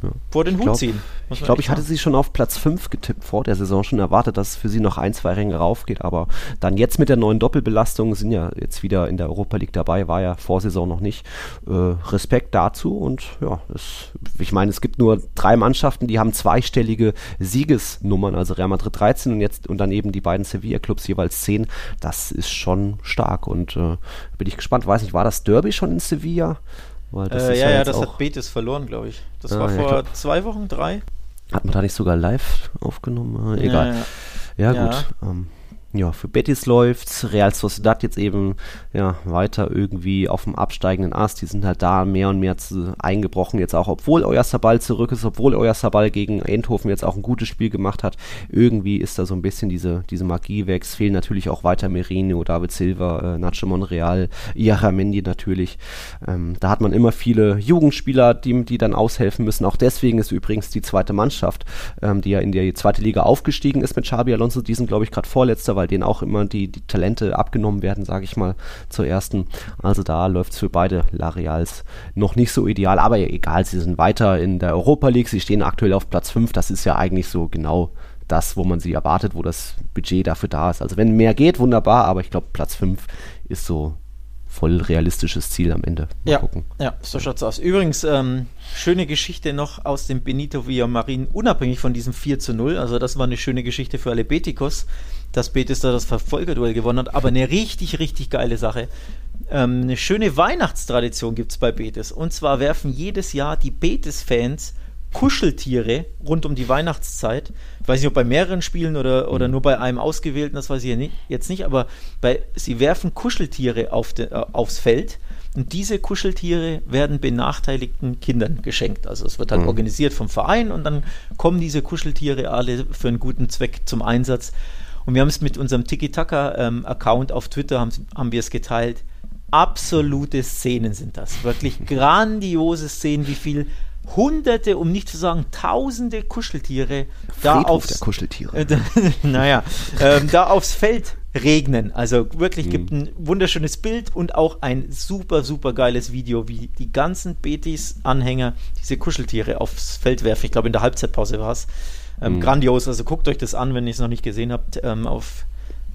ja. vor den Hut glaub, ziehen. Ich glaube, ich hatte sie schon auf Platz 5 getippt vor der Saison, schon erwartet, dass es für sie noch ein, zwei Ränge raufgeht, aber dann jetzt mit der neuen Doppelbelastung sind ja jetzt wieder in der Europa League dabei, war ja vor Saison noch nicht. Äh, Respekt dazu und ja, es, ich meine, es gibt nur drei Mannschaften, die haben zweistellige Siegesnummern, also Real Madrid 13 und jetzt und dann eben die beiden Sevilla-Clubs jeweils 10. Das ist schon stark und äh, bin ich gespannt, weiß nicht, war das Derby schon in Sevilla? Äh, ja, ja, ja das hat Betis verloren, glaube ich. Das ah, war vor glaub, zwei Wochen, drei. Hat man da nicht sogar live aufgenommen? Äh, egal. Ja, ja. ja gut. Ähm, ja, für Betis läuft's. Real Sociedad jetzt eben ja, weiter irgendwie auf dem absteigenden Ast. Die sind halt da mehr und mehr zu, eingebrochen. Jetzt auch, obwohl euer Sabal zurück ist, obwohl euer Sabal gegen Eindhoven jetzt auch ein gutes Spiel gemacht hat. Irgendwie ist da so ein bisschen diese, diese Magie weg. Es fehlen natürlich auch weiter Merino, David Silva, äh, Nacho Monreal, Iaramendi natürlich. Ähm, da hat man immer viele Jugendspieler, die, die dann aushelfen müssen. Auch deswegen ist übrigens die zweite Mannschaft, ähm, die ja in die zweite Liga aufgestiegen ist mit Xabi Alonso, die sind, glaube ich, gerade vorletzter, weil weil denen auch immer die, die Talente abgenommen werden, sage ich mal, zur ersten. Also da läuft es für beide Larials noch nicht so ideal, aber egal, sie sind weiter in der Europa League, sie stehen aktuell auf Platz 5, das ist ja eigentlich so genau das, wo man sie erwartet, wo das Budget dafür da ist. Also wenn mehr geht, wunderbar, aber ich glaube, Platz 5 ist so voll realistisches Ziel am Ende. Mal ja, gucken. ja, so schaut's aus. Übrigens, ähm, schöne Geschichte noch aus dem Benito Villamarin, unabhängig von diesem 4 zu 0. Also das war eine schöne Geschichte für alle Betikos, dass Betis da das Verfolgerduell gewonnen hat. Aber eine richtig, richtig geile Sache. Ähm, eine schöne Weihnachtstradition gibt es bei Betis. Und zwar werfen jedes Jahr die Betis-Fans Kuscheltiere rund um die Weihnachtszeit. Ich weiß nicht, ob bei mehreren Spielen oder, oder mhm. nur bei einem ausgewählten, das weiß ich jetzt nicht, aber bei, sie werfen Kuscheltiere auf de, äh, aufs Feld und diese Kuscheltiere werden benachteiligten Kindern geschenkt. Also es wird halt mhm. organisiert vom Verein und dann kommen diese Kuscheltiere alle für einen guten Zweck zum Einsatz. Und wir haben es mit unserem Tiki-Taka-Account ähm, auf Twitter haben, haben wir es geteilt. Absolute Szenen sind das. Wirklich grandiose Szenen, wie viel Hunderte, um nicht zu sagen Tausende Kuscheltiere da aufs, Kuscheltiere. Äh, naja, ähm, da aufs Feld regnen. Also wirklich gibt mhm. ein wunderschönes Bild und auch ein super, super geiles Video, wie die ganzen Betis-Anhänger diese Kuscheltiere aufs Feld werfen. Ich glaube, in der Halbzeitpause war es. Ähm, mhm. Grandios. Also guckt euch das an, wenn ihr es noch nicht gesehen habt. Ähm, auf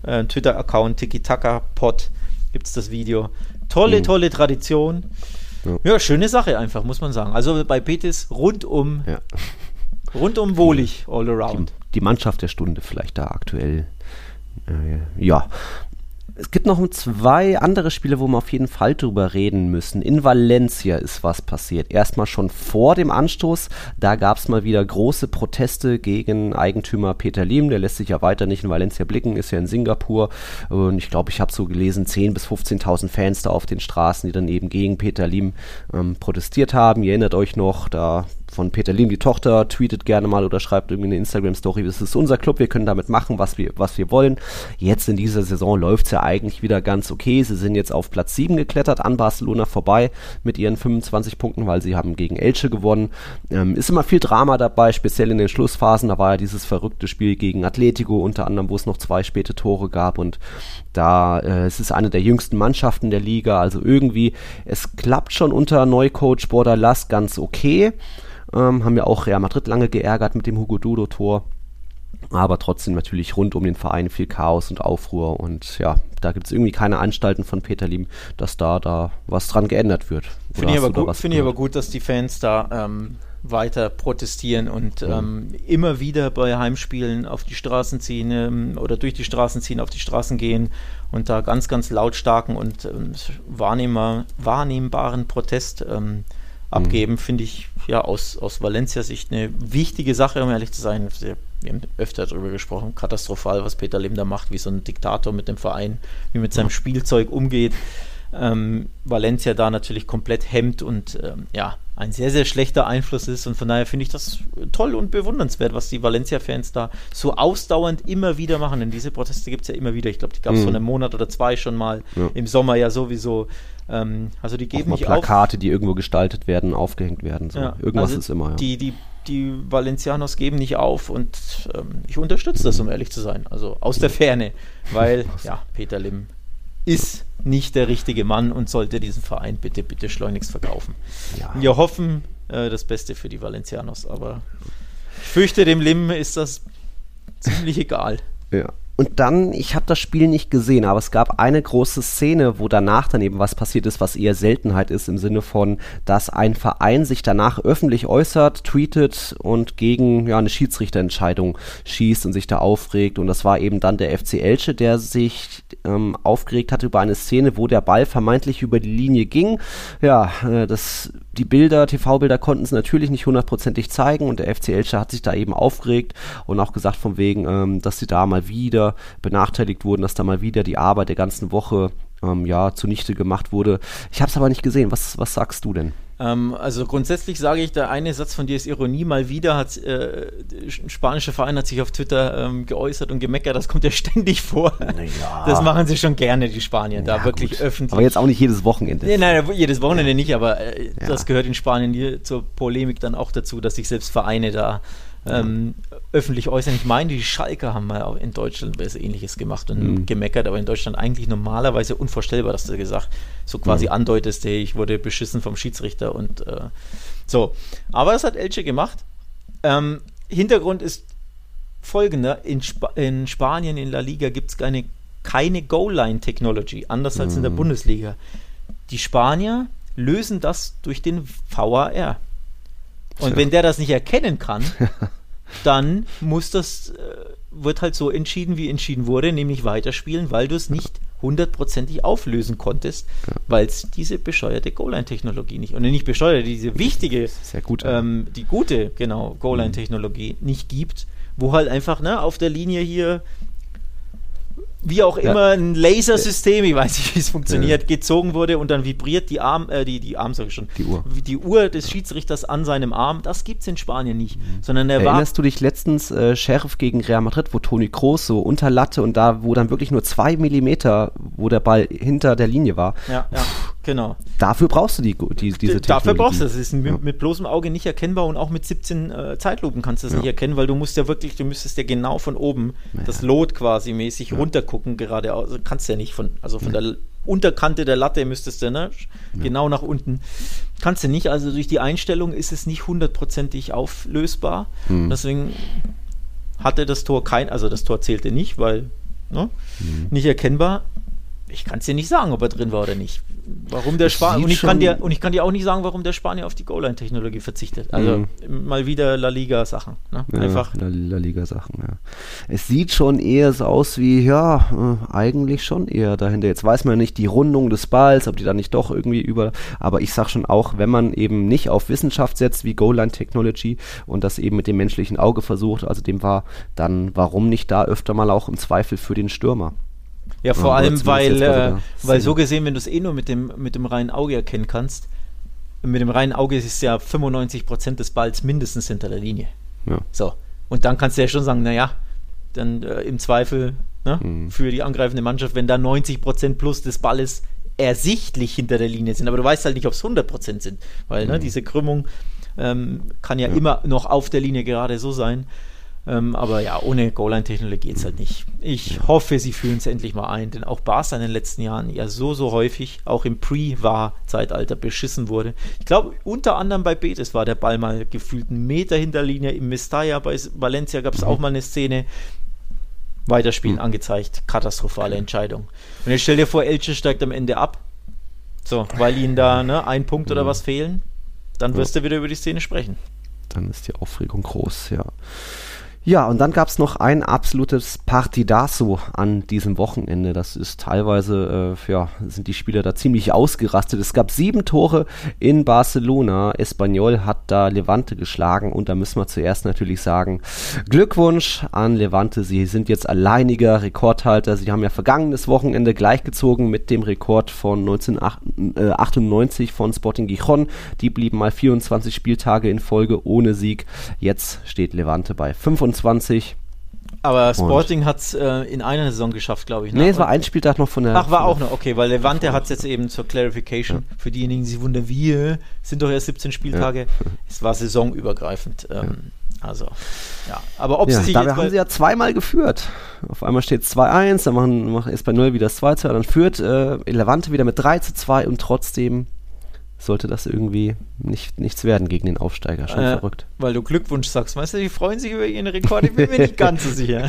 äh, Twitter-Account Tiki-Taka-Pod gibt es das Video. Tolle, mhm. tolle Tradition. Ja. ja. schöne Sache einfach, muss man sagen. Also bei Betis rundum, ja. rundum wohlig, all around. Die, die Mannschaft der Stunde vielleicht da aktuell äh, ja. Es gibt noch zwei andere Spiele, wo wir auf jeden Fall drüber reden müssen. In Valencia ist was passiert. Erstmal schon vor dem Anstoß. Da gab es mal wieder große Proteste gegen Eigentümer Peter Lim. Der lässt sich ja weiter nicht in Valencia blicken, ist ja in Singapur. Und ich glaube, ich habe so gelesen, 10.000 bis 15.000 Fans da auf den Straßen, die dann eben gegen Peter Lim ähm, protestiert haben. Ihr erinnert euch noch, da von Peter Lim, die Tochter, tweetet gerne mal oder schreibt irgendwie eine Instagram-Story, das ist unser Club, wir können damit machen, was wir, was wir wollen. Jetzt in dieser Saison läuft es ja eigentlich wieder ganz okay. Sie sind jetzt auf Platz 7 geklettert, an Barcelona vorbei mit ihren 25 Punkten, weil sie haben gegen Elche gewonnen. Ähm, ist immer viel Drama dabei, speziell in den Schlussphasen. Da war ja dieses verrückte Spiel gegen Atletico unter anderem, wo es noch zwei späte Tore gab und da äh, es ist eine der jüngsten Mannschaften der Liga, also irgendwie es klappt schon unter Neucoach Bordalas ganz okay. Ähm, haben ja auch Real Madrid lange geärgert mit dem Hugo Dudo-Tor. Aber trotzdem natürlich rund um den Verein viel Chaos und Aufruhr. Und ja, da gibt es irgendwie keine Anstalten von Peter Lim, dass da, da was dran geändert wird. Finde ich, aber gut, find ich aber gut, dass die Fans da ähm, weiter protestieren und ja. ähm, immer wieder bei Heimspielen auf die Straßen ziehen ähm, oder durch die Straßen ziehen, auf die Straßen gehen und da ganz, ganz lautstarken und ähm, wahrnehmbar, wahrnehmbaren Protest ähm, abgeben, mhm. finde ich ja aus, aus Valencia-Sicht eine wichtige Sache, um ehrlich zu sein. Wir haben öfter darüber gesprochen, katastrophal, was Peter Lim da macht, wie so ein Diktator mit dem Verein, wie mit seinem Spielzeug umgeht. Ähm, Valencia da natürlich komplett hemmt und ähm, ja, ein sehr, sehr schlechter Einfluss ist. Und von daher finde ich das toll und bewundernswert, was die Valencia-Fans da so ausdauernd immer wieder machen. Denn diese Proteste gibt es ja immer wieder. Ich glaube, die gab es mhm. vor einem Monat oder zwei schon mal. Ja. Im Sommer ja sowieso. Ähm, also die geben nicht Plakate, auf. die irgendwo gestaltet werden, aufgehängt werden. So. Ja, Irgendwas also ist immer. Ja. Die, die, die Valencianos geben nicht auf und ähm, ich unterstütze das, um ehrlich zu sein. Also aus der Ferne, weil ja, Peter Lim ist nicht der richtige Mann und sollte diesen Verein bitte, bitte schleunigst verkaufen. Ja. Wir hoffen äh, das Beste für die Valencianos, aber ich fürchte, dem Lim ist das ziemlich egal. Ja. Und dann, ich habe das Spiel nicht gesehen, aber es gab eine große Szene, wo danach dann eben was passiert ist, was eher Seltenheit ist, im Sinne von, dass ein Verein sich danach öffentlich äußert, tweetet und gegen ja, eine Schiedsrichterentscheidung schießt und sich da aufregt. Und das war eben dann der FC Elche, der sich ähm, aufgeregt hat über eine Szene, wo der Ball vermeintlich über die Linie ging. Ja, äh, das die Bilder, TV-Bilder konnten es natürlich nicht hundertprozentig zeigen und der FC Elche hat sich da eben aufgeregt und auch gesagt von wegen, ähm, dass sie da mal wieder benachteiligt wurden, dass da mal wieder die Arbeit der ganzen Woche ähm, ja zunichte gemacht wurde. Ich habe es aber nicht gesehen. Was, was sagst du denn? Ähm, also grundsätzlich sage ich, der eine Satz von dir ist Ironie. Mal wieder hat äh, ein spanischer Verein hat sich auf Twitter ähm, geäußert und gemeckert. Das kommt ja ständig vor. Ja. Das machen sie schon gerne, die Spanier, ja, da wirklich gut. öffentlich. Aber jetzt auch nicht jedes Wochenende. Nee, nein, jedes Wochenende nicht, aber äh, das gehört in Spanien hier zur Polemik dann auch dazu, dass sich selbst Vereine da ähm, öffentlich äußern. Ich meine, die Schalke haben mal auch in Deutschland was ähnliches gemacht und mhm. gemeckert, aber in Deutschland eigentlich normalerweise unvorstellbar, dass du gesagt so quasi mhm. andeutest, hey, ich wurde beschissen vom Schiedsrichter und äh, so. Aber das hat Elche gemacht. Ähm, Hintergrund ist folgender: in, Sp in, Spanien, in La Liga, gibt es keine, keine Goal-Line-Technology, anders als in der mhm. Bundesliga. Die Spanier lösen das durch den VAR. Und wenn der das nicht erkennen kann, dann muss das, äh, wird halt so entschieden, wie entschieden wurde, nämlich weiterspielen, weil du es nicht hundertprozentig auflösen konntest, ja. weil es diese bescheuerte Goal-Line-Technologie nicht, und nicht bescheuerte, diese wichtige, sehr gut, ähm, die gute, genau, Goal-Line-Technologie mhm. nicht gibt, wo halt einfach ne, auf der Linie hier wie auch immer ja. ein Lasersystem, ich weiß nicht, wie es funktioniert, ja. gezogen wurde und dann vibriert die Arm, äh, die, die Arm sag ich schon, die Uhr, die Uhr des Schiedsrichters an seinem Arm. Das gibt es in Spanien nicht, mhm. sondern er Erinnerst du dich letztens äh, Sheriff gegen Real Madrid, wo Toni Kroos so unter Latte und da, wo dann wirklich nur zwei Millimeter, wo der Ball hinter der Linie war. Ja, ja, genau. Dafür brauchst du die, die diese Technologie. Dafür brauchst du. Es ist mit, mit, bloßem Auge nicht erkennbar und auch mit 17 äh, Zeitlupen kannst du es nicht erkennen, weil du musst ja wirklich, du müsstest ja genau von oben das Lot quasi mäßig runtergucken geradeaus kannst du ja nicht von, also von der Unterkante der Latte müsstest du, ne? Ja. Genau nach unten. Kannst du nicht, also durch die Einstellung ist es nicht hundertprozentig auflösbar. Mhm. Deswegen hatte das Tor kein, also das Tor zählte nicht, weil ne? Mhm. nicht erkennbar. Ich kann es dir nicht sagen, ob er drin war oder nicht. Warum der Spanier und ich kann dir und ich kann dir auch nicht sagen, warum der Spanier auf die Goal-Line-Technologie verzichtet. Also mhm. mal wieder La Liga Sachen. Ne? Ja, Einfach La, La Liga Sachen. Ja. Es sieht schon eher so aus wie ja äh, eigentlich schon eher dahinter. Jetzt weiß man nicht die Rundung des Balls, ob die da nicht doch irgendwie über. Aber ich sag schon auch, wenn man eben nicht auf Wissenschaft setzt wie Goal-Line-Technology und das eben mit dem menschlichen Auge versucht, also dem war, dann warum nicht da öfter mal auch im Zweifel für den Stürmer? Ja, vor allem, weil, äh, weil so gesehen, wenn du es eh nur mit dem, mit dem reinen Auge erkennen kannst, mit dem reinen Auge ist ja 95% des Balls mindestens hinter der Linie. Ja. So. Und dann kannst du ja schon sagen, naja, dann äh, im Zweifel ne, mhm. für die angreifende Mannschaft, wenn da 90% plus des Balles ersichtlich hinter der Linie sind, aber du weißt halt nicht, ob es 100% sind, weil ne, mhm. ne, diese Krümmung ähm, kann ja, ja, immer noch auf der Linie gerade so sein. Ähm, aber ja, ohne Goal-Line-Technologie geht es halt nicht. Ich hoffe, sie fühlen es endlich mal ein, denn auch Barca in den letzten Jahren ja so, so häufig, auch im Pre-War-Zeitalter beschissen wurde. Ich glaube, unter anderem bei Betis war der Ball mal gefühlt einen Meter hinter Linie. Im Mestalla bei Valencia gab es auch mal eine Szene. Weiterspielen mhm. angezeigt. Katastrophale Entscheidung. Und jetzt stell dir vor, Elche steigt am Ende ab. So, weil ihnen da ne, ein Punkt oder was fehlen. Dann wirst du wieder über die Szene sprechen. Dann ist die Aufregung groß, ja. Ja, und dann gab es noch ein absolutes Partidaso an diesem Wochenende. Das ist teilweise, äh, ja, sind die Spieler da ziemlich ausgerastet. Es gab sieben Tore in Barcelona. Espanyol hat da Levante geschlagen und da müssen wir zuerst natürlich sagen, Glückwunsch an Levante. Sie sind jetzt alleiniger Rekordhalter. Sie haben ja vergangenes Wochenende gleichgezogen mit dem Rekord von 1998 von Sporting Gijon. Die blieben mal 24 Spieltage in Folge ohne Sieg. Jetzt steht Levante bei 25 25. Aber Sporting hat es äh, in einer Saison geschafft, glaube ich. Ne? Nee, es war ein Spieltag noch von der. Ach, war auch noch, okay, weil Levante hat es jetzt eben zur Clarification. Ja. Für diejenigen, die sich wundern, wir sind doch erst 17 Spieltage. Ja. Es war saisonübergreifend. Ähm, ja. Also, ja. Aber ob ja, sie. Dabei haben sie ja zweimal geführt. Auf einmal steht es 2-1, dann machen, macht Espanyol wieder das 2-2, dann führt äh, Levante wieder mit 3-2 und trotzdem sollte das irgendwie nicht, nichts werden gegen den Aufsteiger. Schon äh, verrückt. Weil du Glückwunsch sagst. Weißt du, die freuen sich über ihren Rekord. Ich bin mir nicht ganz so sicher.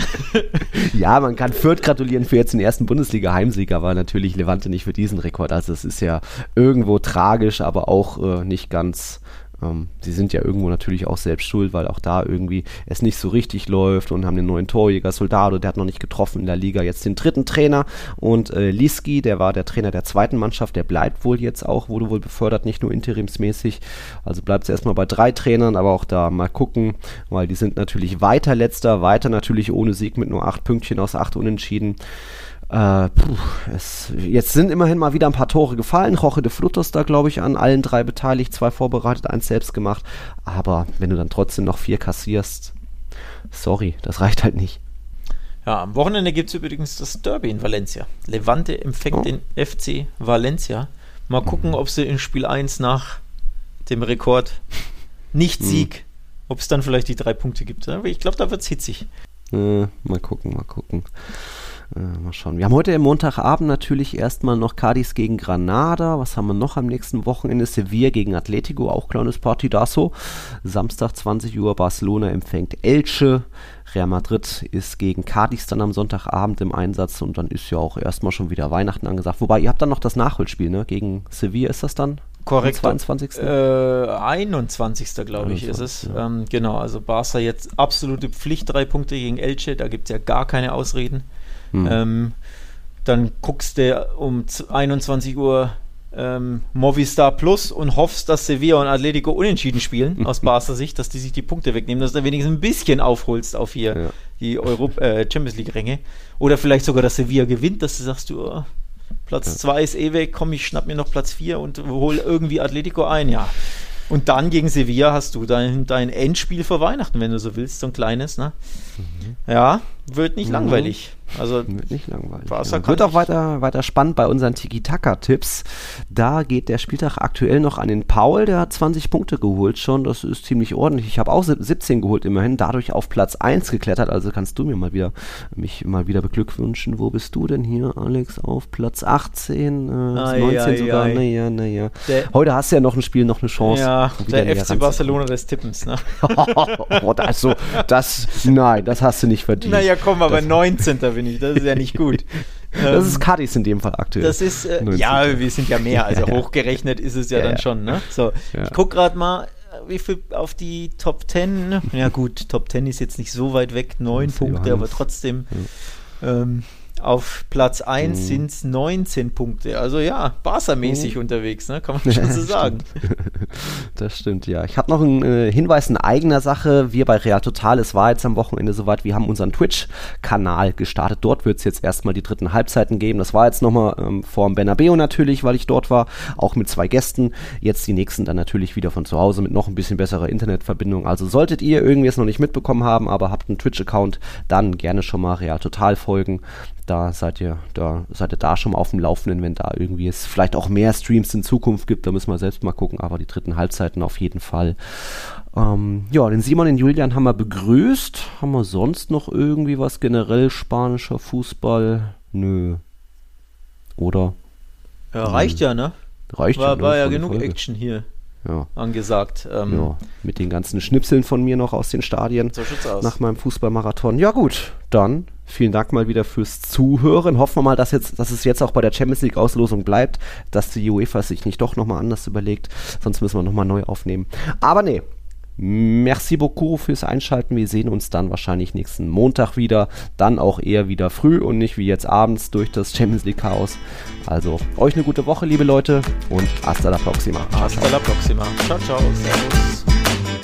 ja, man kann Fürth gratulieren für jetzt den ersten Bundesliga-Heimsieg, aber natürlich Levante nicht für diesen Rekord. Also es ist ja irgendwo tragisch, aber auch äh, nicht ganz ähm, sie sind ja irgendwo natürlich auch selbst schuld, weil auch da irgendwie es nicht so richtig läuft und haben den neuen Torjäger Soldado, der hat noch nicht getroffen in der Liga, jetzt den dritten Trainer und äh, Liski, der war der Trainer der zweiten Mannschaft, der bleibt wohl jetzt auch, wurde wohl befördert, nicht nur interimsmäßig, also bleibt es erstmal bei drei Trainern, aber auch da mal gucken, weil die sind natürlich weiter letzter, weiter natürlich ohne Sieg mit nur acht Pünktchen aus acht Unentschieden. Äh, puh, es, jetzt sind immerhin mal wieder ein paar Tore gefallen. Roche de Flutters da, glaube ich, an allen drei beteiligt. Zwei vorbereitet, eins selbst gemacht. Aber wenn du dann trotzdem noch vier kassierst, sorry, das reicht halt nicht. Ja, am Wochenende gibt es übrigens das Derby in Valencia. Levante empfängt oh. den FC Valencia. Mal gucken, ob sie in Spiel 1 nach dem Rekord Nicht-Sieg, mhm. ob es dann vielleicht die drei Punkte gibt. Ich glaube, da wird es hitzig. Äh, mal gucken, mal gucken. Äh, mal schauen. Wir haben heute Montagabend natürlich erstmal noch Cadiz gegen Granada. Was haben wir noch am nächsten Wochenende? Sevilla gegen Atletico, auch kleines Partidaso. Samstag 20 Uhr Barcelona empfängt Elche. Real Madrid ist gegen Cadiz dann am Sonntagabend im Einsatz und dann ist ja auch erstmal schon wieder Weihnachten angesagt. Wobei, ihr habt dann noch das Nachholspiel, ne? Gegen Sevilla ist das dann? Korrekt. Am 22. Äh, 21. glaube ich, ist es. Ja. Ähm, genau, also Barca jetzt absolute Pflicht, drei Punkte gegen Elche, da gibt es ja gar keine Ausreden. Hm. Ähm, dann guckst du um 21 Uhr ähm, Movistar Plus und hoffst, dass Sevilla und Atletico unentschieden spielen, aus Barca Sicht, dass die sich die Punkte wegnehmen, dass du wenigstens ein bisschen aufholst auf hier ja. die Europa, äh, Champions League-Ränge. Oder vielleicht sogar, dass Sevilla gewinnt, dass du sagst, du, oh, Platz 2 ja. ist eh weg, komm, ich schnapp mir noch Platz 4 und hol irgendwie Atletico ein, ja. Und dann gegen Sevilla hast du dein, dein Endspiel vor Weihnachten, wenn du so willst, so ein kleines, ne? Mhm. Ja, wird nicht mhm. langweilig. Also wird nicht langweilig. Ja. Wird auch weiter, weiter spannend bei unseren Tiki-Taka-Tipps. Da geht der Spieltag aktuell noch an den Paul, der hat 20 Punkte geholt schon. Das ist ziemlich ordentlich. Ich habe auch 17 geholt immerhin, dadurch auf Platz 1 geklettert. Also kannst du mir mal wieder mich mal wieder beglückwünschen. Wo bist du denn hier, Alex? Auf Platz 18, äh, ai, 19 ai, sogar. Naja, naja. Heute hast du ja noch ein Spiel, noch eine Chance. Ja, der FC Barcelona des Tippens, ne? oh, das, so, das, nein, das hast du nicht verdient. Naja, komm, aber das, 19. bin ich. Das ist ja nicht gut. das ist Cardis in dem Fall aktuell. Das ist, äh, ja, wir sind ja mehr. Also ja, hochgerechnet ist es ja, ja dann schon. Ne? So, ich gucke gerade mal, wie viel auf die Top 10. Ja, gut, Top 10 ist jetzt nicht so weit weg, neun Punkte, aber trotzdem. Ähm, auf Platz 1 mhm. sind es 19 Punkte. Also ja, Barca-mäßig mhm. unterwegs, ne? kann man schon so sagen. Das stimmt, ja. Ich habe noch einen äh, Hinweis in eigener Sache. Wir bei Real Total, es war jetzt am Wochenende soweit, wir haben unseren Twitch-Kanal gestartet. Dort wird es jetzt erstmal die dritten Halbzeiten geben. Das war jetzt nochmal ähm, vor dem Bernabeu natürlich, weil ich dort war, auch mit zwei Gästen. Jetzt die nächsten dann natürlich wieder von zu Hause mit noch ein bisschen besserer Internetverbindung. Also solltet ihr irgendwie es noch nicht mitbekommen haben, aber habt einen Twitch-Account, dann gerne schon mal Real Total folgen da seid ihr, da seid ihr da schon mal auf dem Laufenden, wenn da irgendwie es vielleicht auch mehr Streams in Zukunft gibt. Da müssen wir selbst mal gucken, aber die dritten Halbzeiten auf jeden Fall. Ähm, ja, den Simon, den Julian haben wir begrüßt. Haben wir sonst noch irgendwie was generell spanischer Fußball? Nö. Oder? Ja, reicht ja, ne? Reicht war, ja. Ne? War ja genug Folge. Action hier ja. angesagt. Ähm, ja, mit den ganzen Schnipseln von mir noch aus den Stadien so aus. nach meinem Fußballmarathon. Ja gut, dann vielen Dank mal wieder fürs Zuhören. Hoffen wir mal, dass, jetzt, dass es jetzt auch bei der Champions League Auslosung bleibt, dass die UEFA sich nicht doch nochmal anders überlegt. Sonst müssen wir nochmal neu aufnehmen. Aber nee, Merci beaucoup fürs Einschalten. Wir sehen uns dann wahrscheinlich nächsten Montag wieder. Dann auch eher wieder früh und nicht wie jetzt abends durch das Champions League Chaos. Also euch eine gute Woche, liebe Leute, und hasta la próxima. Hasta la próxima. Ciao, ciao. Servus.